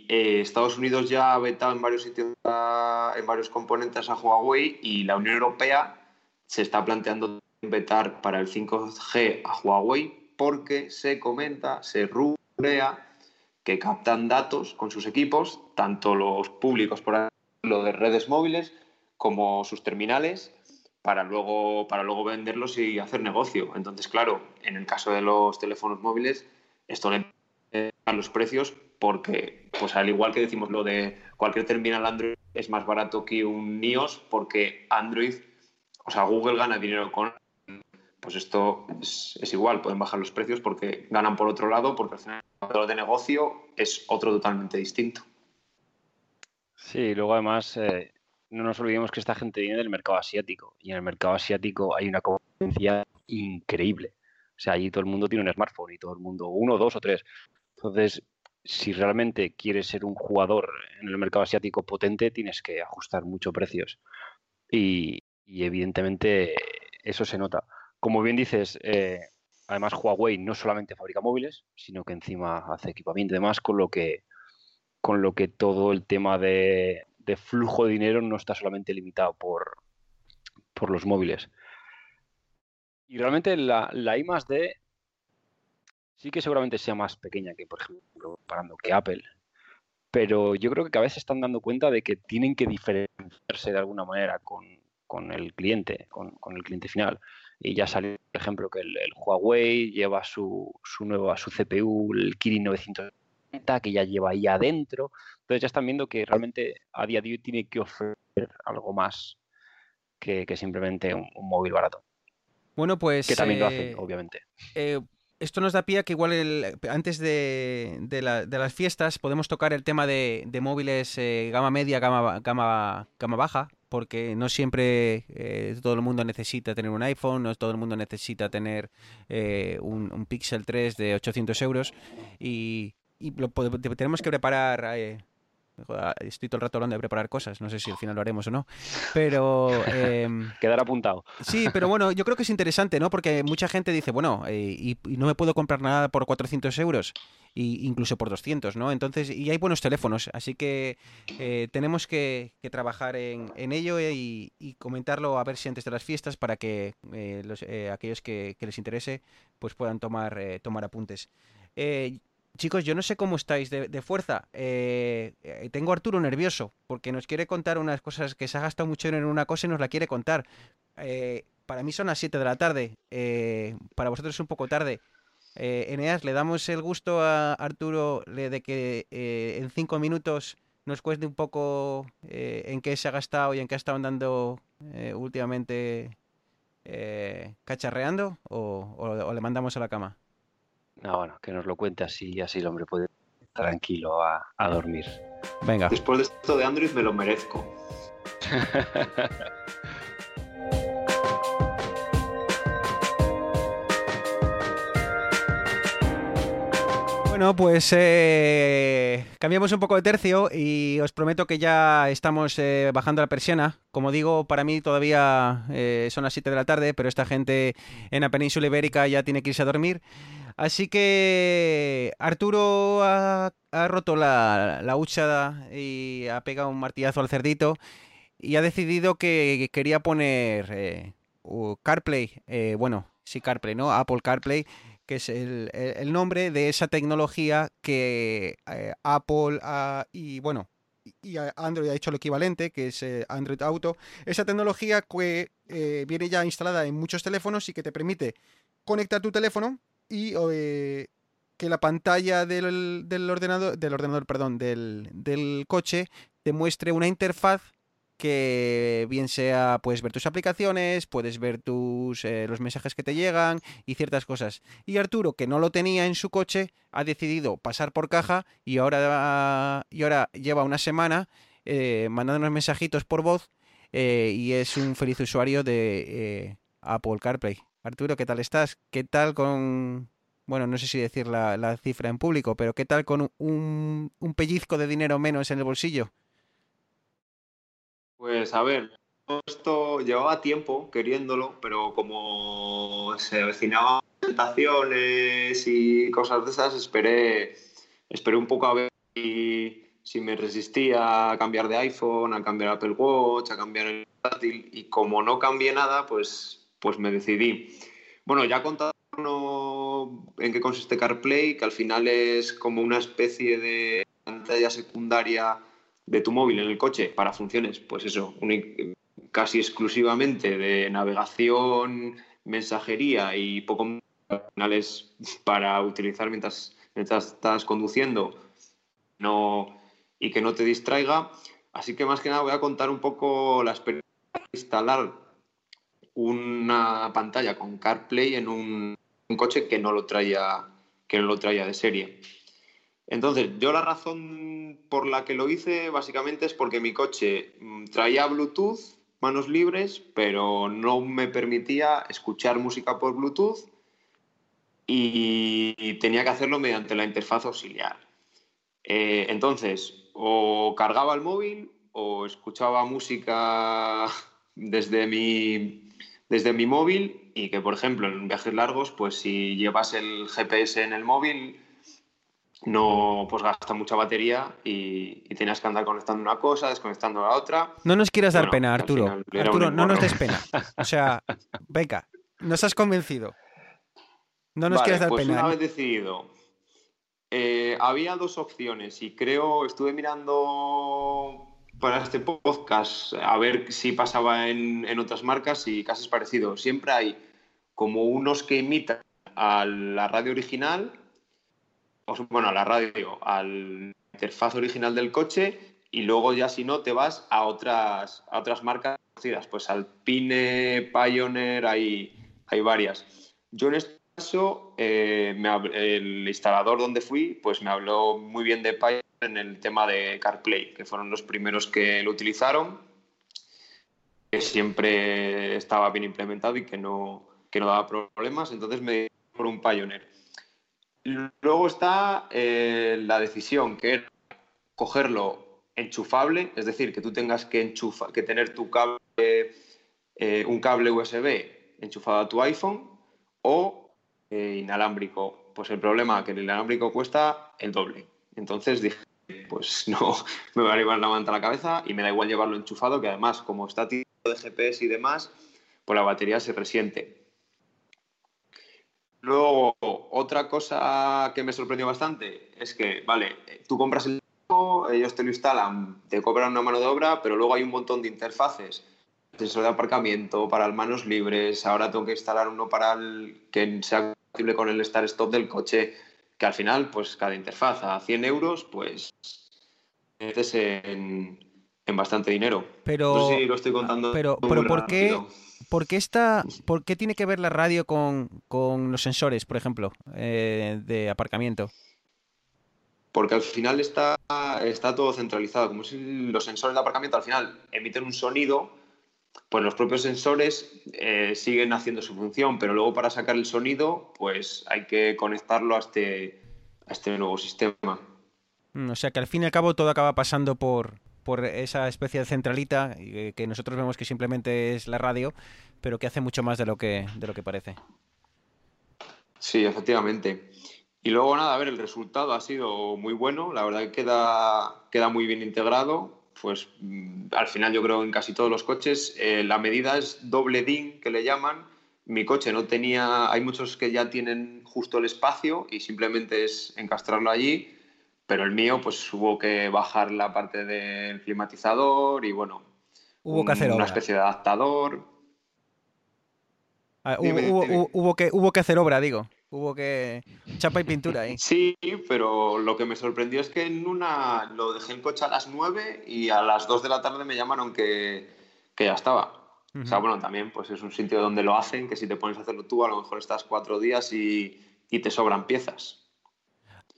eh, Estados Unidos ya ha vetado en varios sitios, en varios componentes a Huawei y la Unión Europea se está planteando vetar para el 5G a Huawei porque se comenta, se rumorea que captan datos con sus equipos, tanto los públicos, por ejemplo, de redes móviles, como sus terminales, para luego, para luego venderlos y hacer negocio. Entonces, claro, en el caso de los teléfonos móviles, esto le a los precios porque, pues al igual que decimos lo de cualquier terminal Android es más barato que un iOS porque Android, o sea, Google gana dinero con pues esto es, igual, pueden bajar los precios porque ganan por otro lado, porque al final el modelo de negocio es otro totalmente distinto. Sí, luego además eh, no nos olvidemos que esta gente viene del mercado asiático y en el mercado asiático hay una competencia increíble. O sea, allí todo el mundo tiene un smartphone y todo el mundo, uno, dos o tres. Entonces, si realmente quieres ser un jugador en el mercado asiático potente, tienes que ajustar mucho precios. y evidentemente eso se nota. Como bien dices, eh, además Huawei no solamente fabrica móviles, sino que encima hace equipamiento y demás, con lo que, con lo que todo el tema de, flujo de dinero no está solamente limitado por, por los móviles. Y realmente la, la I más sí que seguramente sea más pequeña que, por ejemplo, comparando que Apple. Pero yo creo que cada vez se están dando cuenta de que tienen que diferenciarse de alguna manera con, el cliente, con, con, el cliente final. Y ya salió, por ejemplo, que el, Huawei lleva su, su nuevo su CPU, el Kirin 930, que ya lleva ahí adentro. Entonces ya están viendo que realmente a día de hoy tiene que ofrecer algo más que, simplemente un, móvil barato. Bueno, pues... Que también lo hacen, eh, obviamente. Eh, esto nos da pie a que igual antes de, las fiestas podemos tocar el tema de, móviles eh, gama media, gama, gama, gama baja, porque no siempre eh, todo el mundo necesita tener un iPhone, no todo el mundo necesita tener eh, un, Pixel 3 de 800 euros y, tenemos que preparar eh, Estoy todo el rato hablando de preparar cosas, no sé si al final lo haremos o no, pero... Eh, Quedar apuntado. Sí, pero bueno, yo creo que es interesante, ¿no? Porque mucha gente dice, bueno, eh, y, no me puedo comprar nada por 400 euros, y incluso por 200, ¿no? Entonces, y hay buenos teléfonos, así que eh, tenemos que, trabajar en, ello y, comentarlo a ver si antes de las fiestas para que los, aquellos que, les interese pues puedan tomar, tomar apuntes. Chicos, yo no sé cómo estáis de, fuerza. Eh, eh, tengo a Arturo nervioso porque nos quiere contar unas cosas que se ha gastado mucho en una cosa y nos la quiere contar. Eh, para mí son las 7 de la tarde. para vosotros es un poco tarde. Eneas, le damos el gusto a Arturo de que en 5 minutos nos cueste un poco en qué se ha gastado y en qué ha estado andando últimamente cacharreando o le mandamos a la cama. No, bueno, que nos lo cuente así, así el hombre puede tranquilo a, a dormir. Venga. Después de esto de Android me lo merezco. Bueno, pues eh, cambiamos un poco de tercio y os prometo que ya estamos eh, bajando la persiana. Como digo, para mí todavía eh, son las 7 de la tarde, pero esta gente en la península ibérica ya tiene que irse a dormir. Así que Arturo ha, roto la, la y ha pegado un martillazo al cerdito y ha decidido que quería poner CarPlay, bueno, sí CarPlay, ¿no? Apple CarPlay que es el, nombre de esa tecnología que eh, Apple y bueno, y Android ha hecho lo equivalente, que es eh, Android Auto. Esa tecnología que eh, viene ya instalada en muchos teléfonos y que te permite conectar tu teléfono y que la pantalla del, del, ordenador, del ordenador, perdón, del, del coche te muestre una interfaz que bien sea puedes ver tus aplicaciones, puedes ver tus eh, los mensajes que te llegan y ciertas cosas. Y Arturo, que no lo tenía en su coche, ha decidido pasar por caja y ahora, y ahora lleva una semana eh, mandándonos mensajitos por voz eh, y es un feliz usuario de Apple CarPlay. Arturo, ¿qué tal estás? ¿Qué tal con, bueno, no sé si decir la, cifra en público, pero ¿qué tal con un, pellizco de dinero menos en el bolsillo? Pues a ver, esto llevaba tiempo queriéndolo, pero como se avecinaban presentaciones y cosas de esas, esperé, esperé un poco a ver si, me resistía a cambiar de iPhone, a cambiar Apple Watch, a cambiar el portátil, y como no cambié nada, pues, pues me decidí. Bueno, ya contado en qué consiste CarPlay, que al final es como una especie de pantalla secundaria de tu móvil en el coche para funciones, pues eso, casi exclusivamente de navegación, mensajería y poco finales para utilizar mientras, mientras estás conduciendo no, y que no te distraiga. Así que más que nada voy a contar un poco la experiencia de instalar una pantalla con CarPlay en un, coche que no lo traía que no lo traía de serie. Entonces, yo la razón por la que lo hice básicamente es porque mi coche mm, traía Bluetooth, manos libres, pero no me permitía escuchar música por Bluetooth y tenía que hacerlo mediante la interfaz auxiliar. Eh, entonces, o cargaba el móvil o escuchaba música desde mi, desde mi móvil y que, por ejemplo, en viajes largos, pues si llevas el GPS en el móvil, no pues gasta mucha batería y, tienes que andar conectando una cosa, desconectando la otra. No nos quieras dar pena, Arturo. Arturo, no nos des pena. O sea, venga, nos has convencido. No nos quieras dar pues pena. Una vez decidido, eh, había dos opciones y creo, estuve mirando para este podcast a ver si pasaba en, en otras marcas y casi es parecido. Siempre hay como unos que imitan a la radio original bueno, a la radio, a la interfaz original del coche y luego ya si no te vas a otras, a otras marcas conocidas, pues Alpine, Pioneer, hay, hay varias. Yo en este caso, eh, el instalador donde fui, pues me habló muy bien de Pioneer en el tema de CarPlay, que fueron los primeros que lo utilizaron. siempre estaba bien implementado y que no, que no daba problemas, entonces me por un Pioneer. Luego está eh, la decisión, que es cogerlo enchufable, es decir, que tú tengas que, enchufa, que tener tu cable, eh, un cable USB enchufado a tu iPhone o eh, inalámbrico. Pues el problema es que el inalámbrico cuesta el doble. Entonces dije, pues no, me voy a llevar la manta a la cabeza y me da igual llevarlo enchufado, que además, como está tipo de GPS y demás, pues la batería se resiente. Luego, otra cosa que me sorprendió bastante es que, vale, tú compras el ellos te lo instalan, te cobran una mano de obra, pero luego hay un montón de interfaces. Sensor de aparcamiento, para manos libres, ahora tengo que instalar uno para el, que sea compatible con el start-stop del coche, que al final, pues cada interfaz a 100 euros, pues metes en, bastante dinero. Pero, no sé si lo estoy contando. Pero, pero ¿por qué? ¿Por qué, está, ¿Por qué tiene que ver la radio con, los sensores, por ejemplo, eh, de aparcamiento? Porque al final está, está todo centralizado. Como si los sensores de aparcamiento al final emiten un sonido, pues los propios sensores eh, siguen haciendo su función, pero luego para sacar el sonido, pues hay que conectarlo a este, a este nuevo sistema. Mm, o sea que al fin y al cabo todo acaba pasando por, por esa especie de centralita eh, que nosotros vemos que simplemente es la radio, pero que hace mucho más de lo que, de lo que parece. Sí, efectivamente. Y luego nada, a ver, el resultado ha sido muy bueno, la verdad que queda, queda muy bien integrado. Pues mm, al final yo creo en casi todos los coches eh, la medida es doble DIN que le llaman. Mi coche no tenía, hay muchos que ya tienen justo el espacio y simplemente es encastrarlo allí pero el mío pues hubo que bajar la parte del climatizador y bueno, hubo que hacer una especie de adaptador. Ah, hubo, que, hubo que hacer obra, digo. Hubo que chapa y pintura ahí. Sí, pero lo que me sorprendió es que en una lo dejé en coche a las 9 y a las 2 de la tarde me llamaron que, ya estaba. O sea, bueno, también pues es un sitio donde lo hacen, que si te pones a hacerlo tú, a lo mejor estás cuatro días y, y te sobran piezas.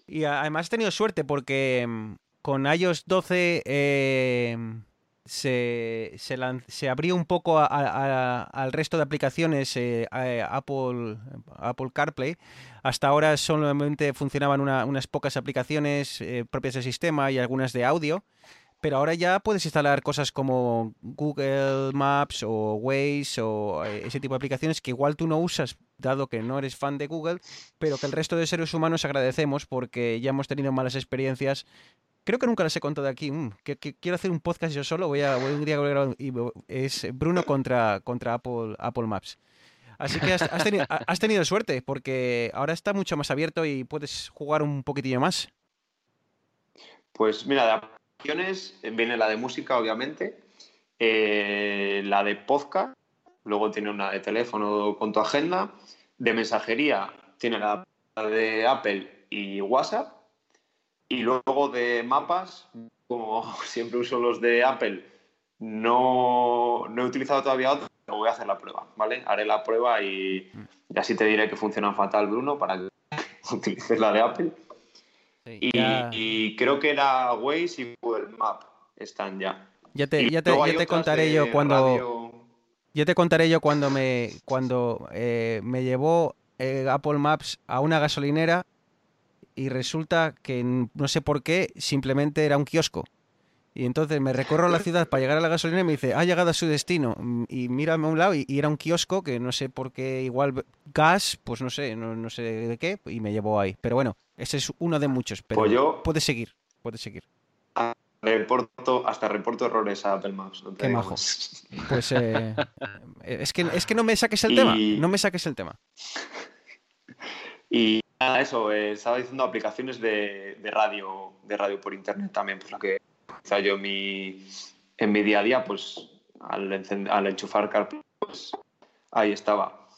Y además he tenido suerte porque mm, con iOS 12 em, se, se, abrió un poco al resto de aplicaciones eh, Apple, Apple CarPlay. Hasta ahora solamente funcionaban unas pocas aplicaciones eh, propias del sistema y algunas de audio. Pero ahora ya puedes instalar cosas como Google Maps o Waze o eh, ese tipo de aplicaciones que igual tú no usas, dado que no eres fan de Google, pero que el resto de seres humanos agradecemos porque ya hemos tenido malas experiencias. Creo que nunca las he contado aquí. Mm, que, quiero hacer un podcast yo solo. Voy a, un día y es Bruno contra, contra Apple, Apple Maps. Así que has, tenido, suerte porque ahora está mucho más abierto y puedes jugar un poquitillo más. Pues mira, viene la de música, obviamente, eh, la de podcast, luego tiene una de teléfono con tu agenda, de mensajería tiene la de Apple y WhatsApp, y luego de mapas, como siempre uso los de Apple, no, no he utilizado todavía otro, pero voy a hacer la prueba, ¿vale? Haré la prueba y, y así te diré que funciona fatal, Bruno, para que utilices la de Apple y, creo que era Waze y Google Map están ya. Ya te, ya te, contaré yo cuando. Ya te contaré yo cuando me. cuando eh, me llevó eh, Apple Maps a una gasolinera y resulta que no sé por qué, simplemente era un kiosco. Y entonces me recorro la ciudad para llegar a la gasolina y me dice, ha llegado a su destino. Y mírame a un lado y, era un kiosco que no sé por qué, igual gas, pues no sé, no, sé de qué, y me llevó ahí. Pero bueno, ese es uno de muchos. Pero pues yo, puede seguir, puede seguir. Reporto, hasta reporto errores a Apple Maps. qué majo. Pues eh, es, que, es que no me saques el tema, no me saques el tema. Y nada, eso, eh, estaba diciendo aplicaciones de, de, radio, de radio por internet también, pues lo que sea, yo mi, en mi día a día, pues al, al enchufar CarPlay, pues ahí estaba.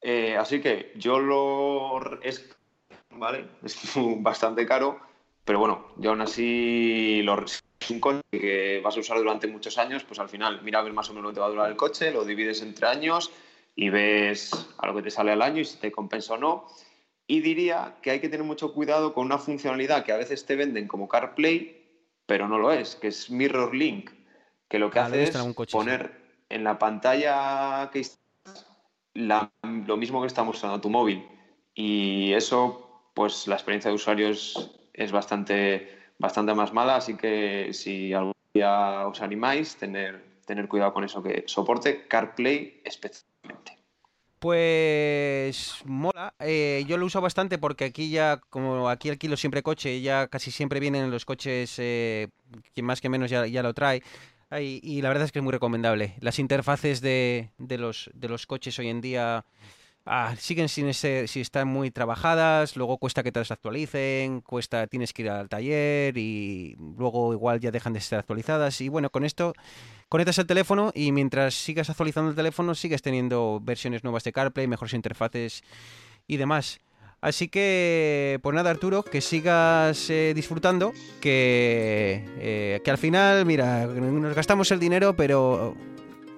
Eh, así que yo lo... Es, ¿vale? Es bastante caro, pero bueno, yo aún así lo un coche que vas a usar durante muchos años, pues al final mira a ver más o menos lo que te va a durar el coche, lo divides entre años y ves a lo que te sale al año y si te compensa o no. Y diría que hay que tener mucho cuidado con una funcionalidad que a veces te venden como CarPlay, pero no lo es, que es Mirror Link, que lo que hace es poner, en la pantalla que lo mismo que está mostrando tu móvil. Y eso, pues la experiencia de usuario es, bastante, bastante más mala, así que si algún día os animáis, tener, tener cuidado con eso, que soporte CarPlay especialmente. Pues mola, eh, yo lo uso bastante porque aquí ya, como aquí alquilo siempre coche, ya casi siempre vienen los coches, eh, quien más que menos ya, lo trae. y la verdad es que es muy recomendable. Las interfaces de, de, los, de los coches hoy en día ah, siguen sin ese, si están muy trabajadas, luego cuesta que te las actualicen, cuesta, tienes que ir al taller y luego igual ya dejan de ser actualizadas. Y bueno, con esto conectas el teléfono y mientras sigas actualizando el teléfono sigues teniendo versiones nuevas de CarPlay, mejores interfaces y demás. Así que, pues nada, Arturo, que sigas eh, disfrutando, que, eh, que al final, mira, nos gastamos el dinero, pero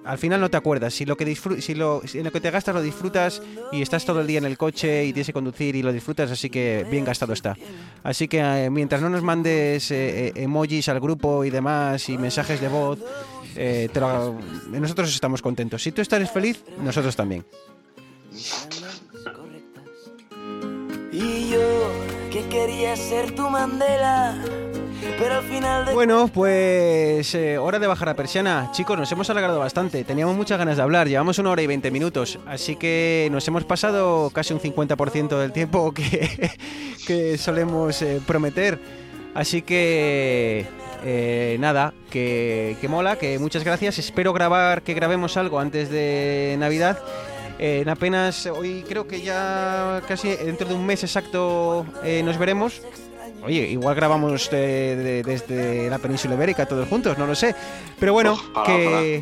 al final no te acuerdas. Si lo que te gastas lo disfrutas y estás todo el día en el coche y tienes que conducir y lo disfrutas, así que bien gastado está. Así que eh, mientras no nos mandes eh, eh, emojis al grupo y demás y mensajes de voz, nosotros estamos contentos. Si tú estás feliz, nosotros también. Y yo que quería ser tu Mandela bueno, pues eh, hora de bajar a persiana. Chicos, nos hemos alargado bastante. Teníamos muchas ganas de hablar. Llevamos una hora y veinte minutos. Así que nos hemos pasado casi un 50% del tiempo que, solemos eh, prometer. Así que eh, nada, que, que, mola, que muchas gracias. Espero grabar, que grabemos algo antes de Navidad. en apenas, hoy creo que ya casi dentro de un mes exacto nos veremos. Oye, igual grabamos desde la península ibérica todos juntos, no lo sé. Pero bueno, que,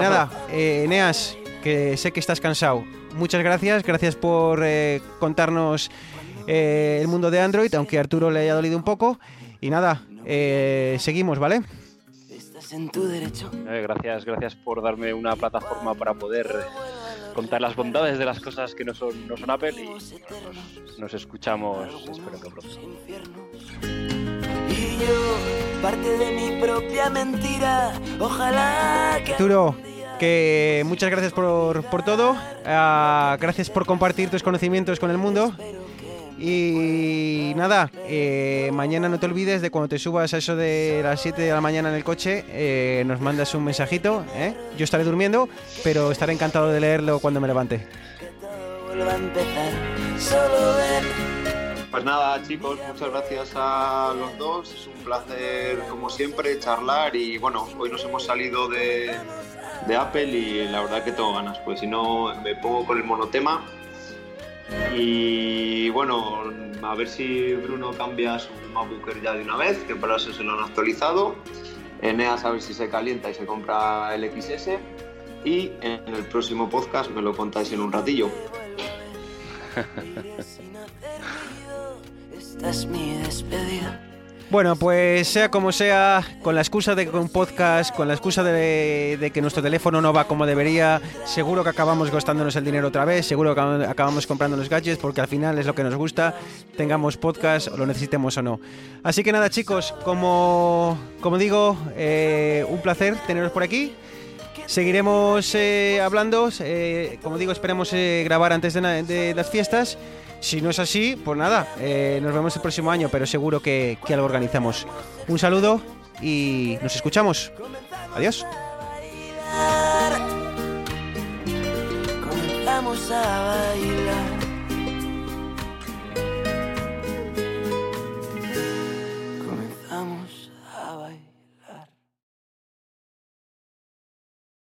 nada, eh, Eneas, que sé que estás cansado. Muchas gracias, gracias por eh, contarnos eh, el mundo de Android, aunque a Arturo le haya dolido un poco. Y nada, eh, seguimos, ¿vale? en tu derecho. gracias, gracias por darme una plataforma para poder contar las bondades de las cosas que no son, no son Apple y nos, escuchamos, espero que pronto. Y yo, parte de mi propia mentira, ojalá que... Arturo, que muchas gracias por, por todo, uh, gracias por compartir tus conocimientos con el mundo y nada, eh, mañana no te olvides de cuando te subas a eso de las 7 de la mañana en el coche, eh, nos mandas un mensajito. ¿eh? Yo estaré durmiendo, pero estaré encantado de leerlo cuando me levante. Pues nada, chicos, muchas gracias a los dos. Es un placer, como siempre, charlar. Y bueno, hoy nos hemos salido de, de Apple y la verdad que tengo ganas. Pues si no, me pongo con el monotema y bueno, a ver si Bruno cambia su MacBook ya de una vez, que para eso se lo han actualizado. Eneas a ver si se calienta y se compra el XS. Y en el próximo podcast me lo contáis en un ratillo. Bueno, pues sea como sea, con la excusa de que un podcast, con la excusa de, que nuestro teléfono no va como debería, seguro que acabamos gastándonos el dinero otra vez, seguro que acabamos comprando los gadgets porque al final es lo que nos gusta, tengamos podcast lo necesitemos o no. Así que nada chicos, como, como digo, eh, un placer teneros por aquí. Seguiremos eh, hablando, eh, como digo, esperemos grabar antes de las fiestas. Si no es así, pues nada, eh, nos vemos el próximo año, pero seguro que, que algo organizamos. Un saludo y nos escuchamos. Adiós.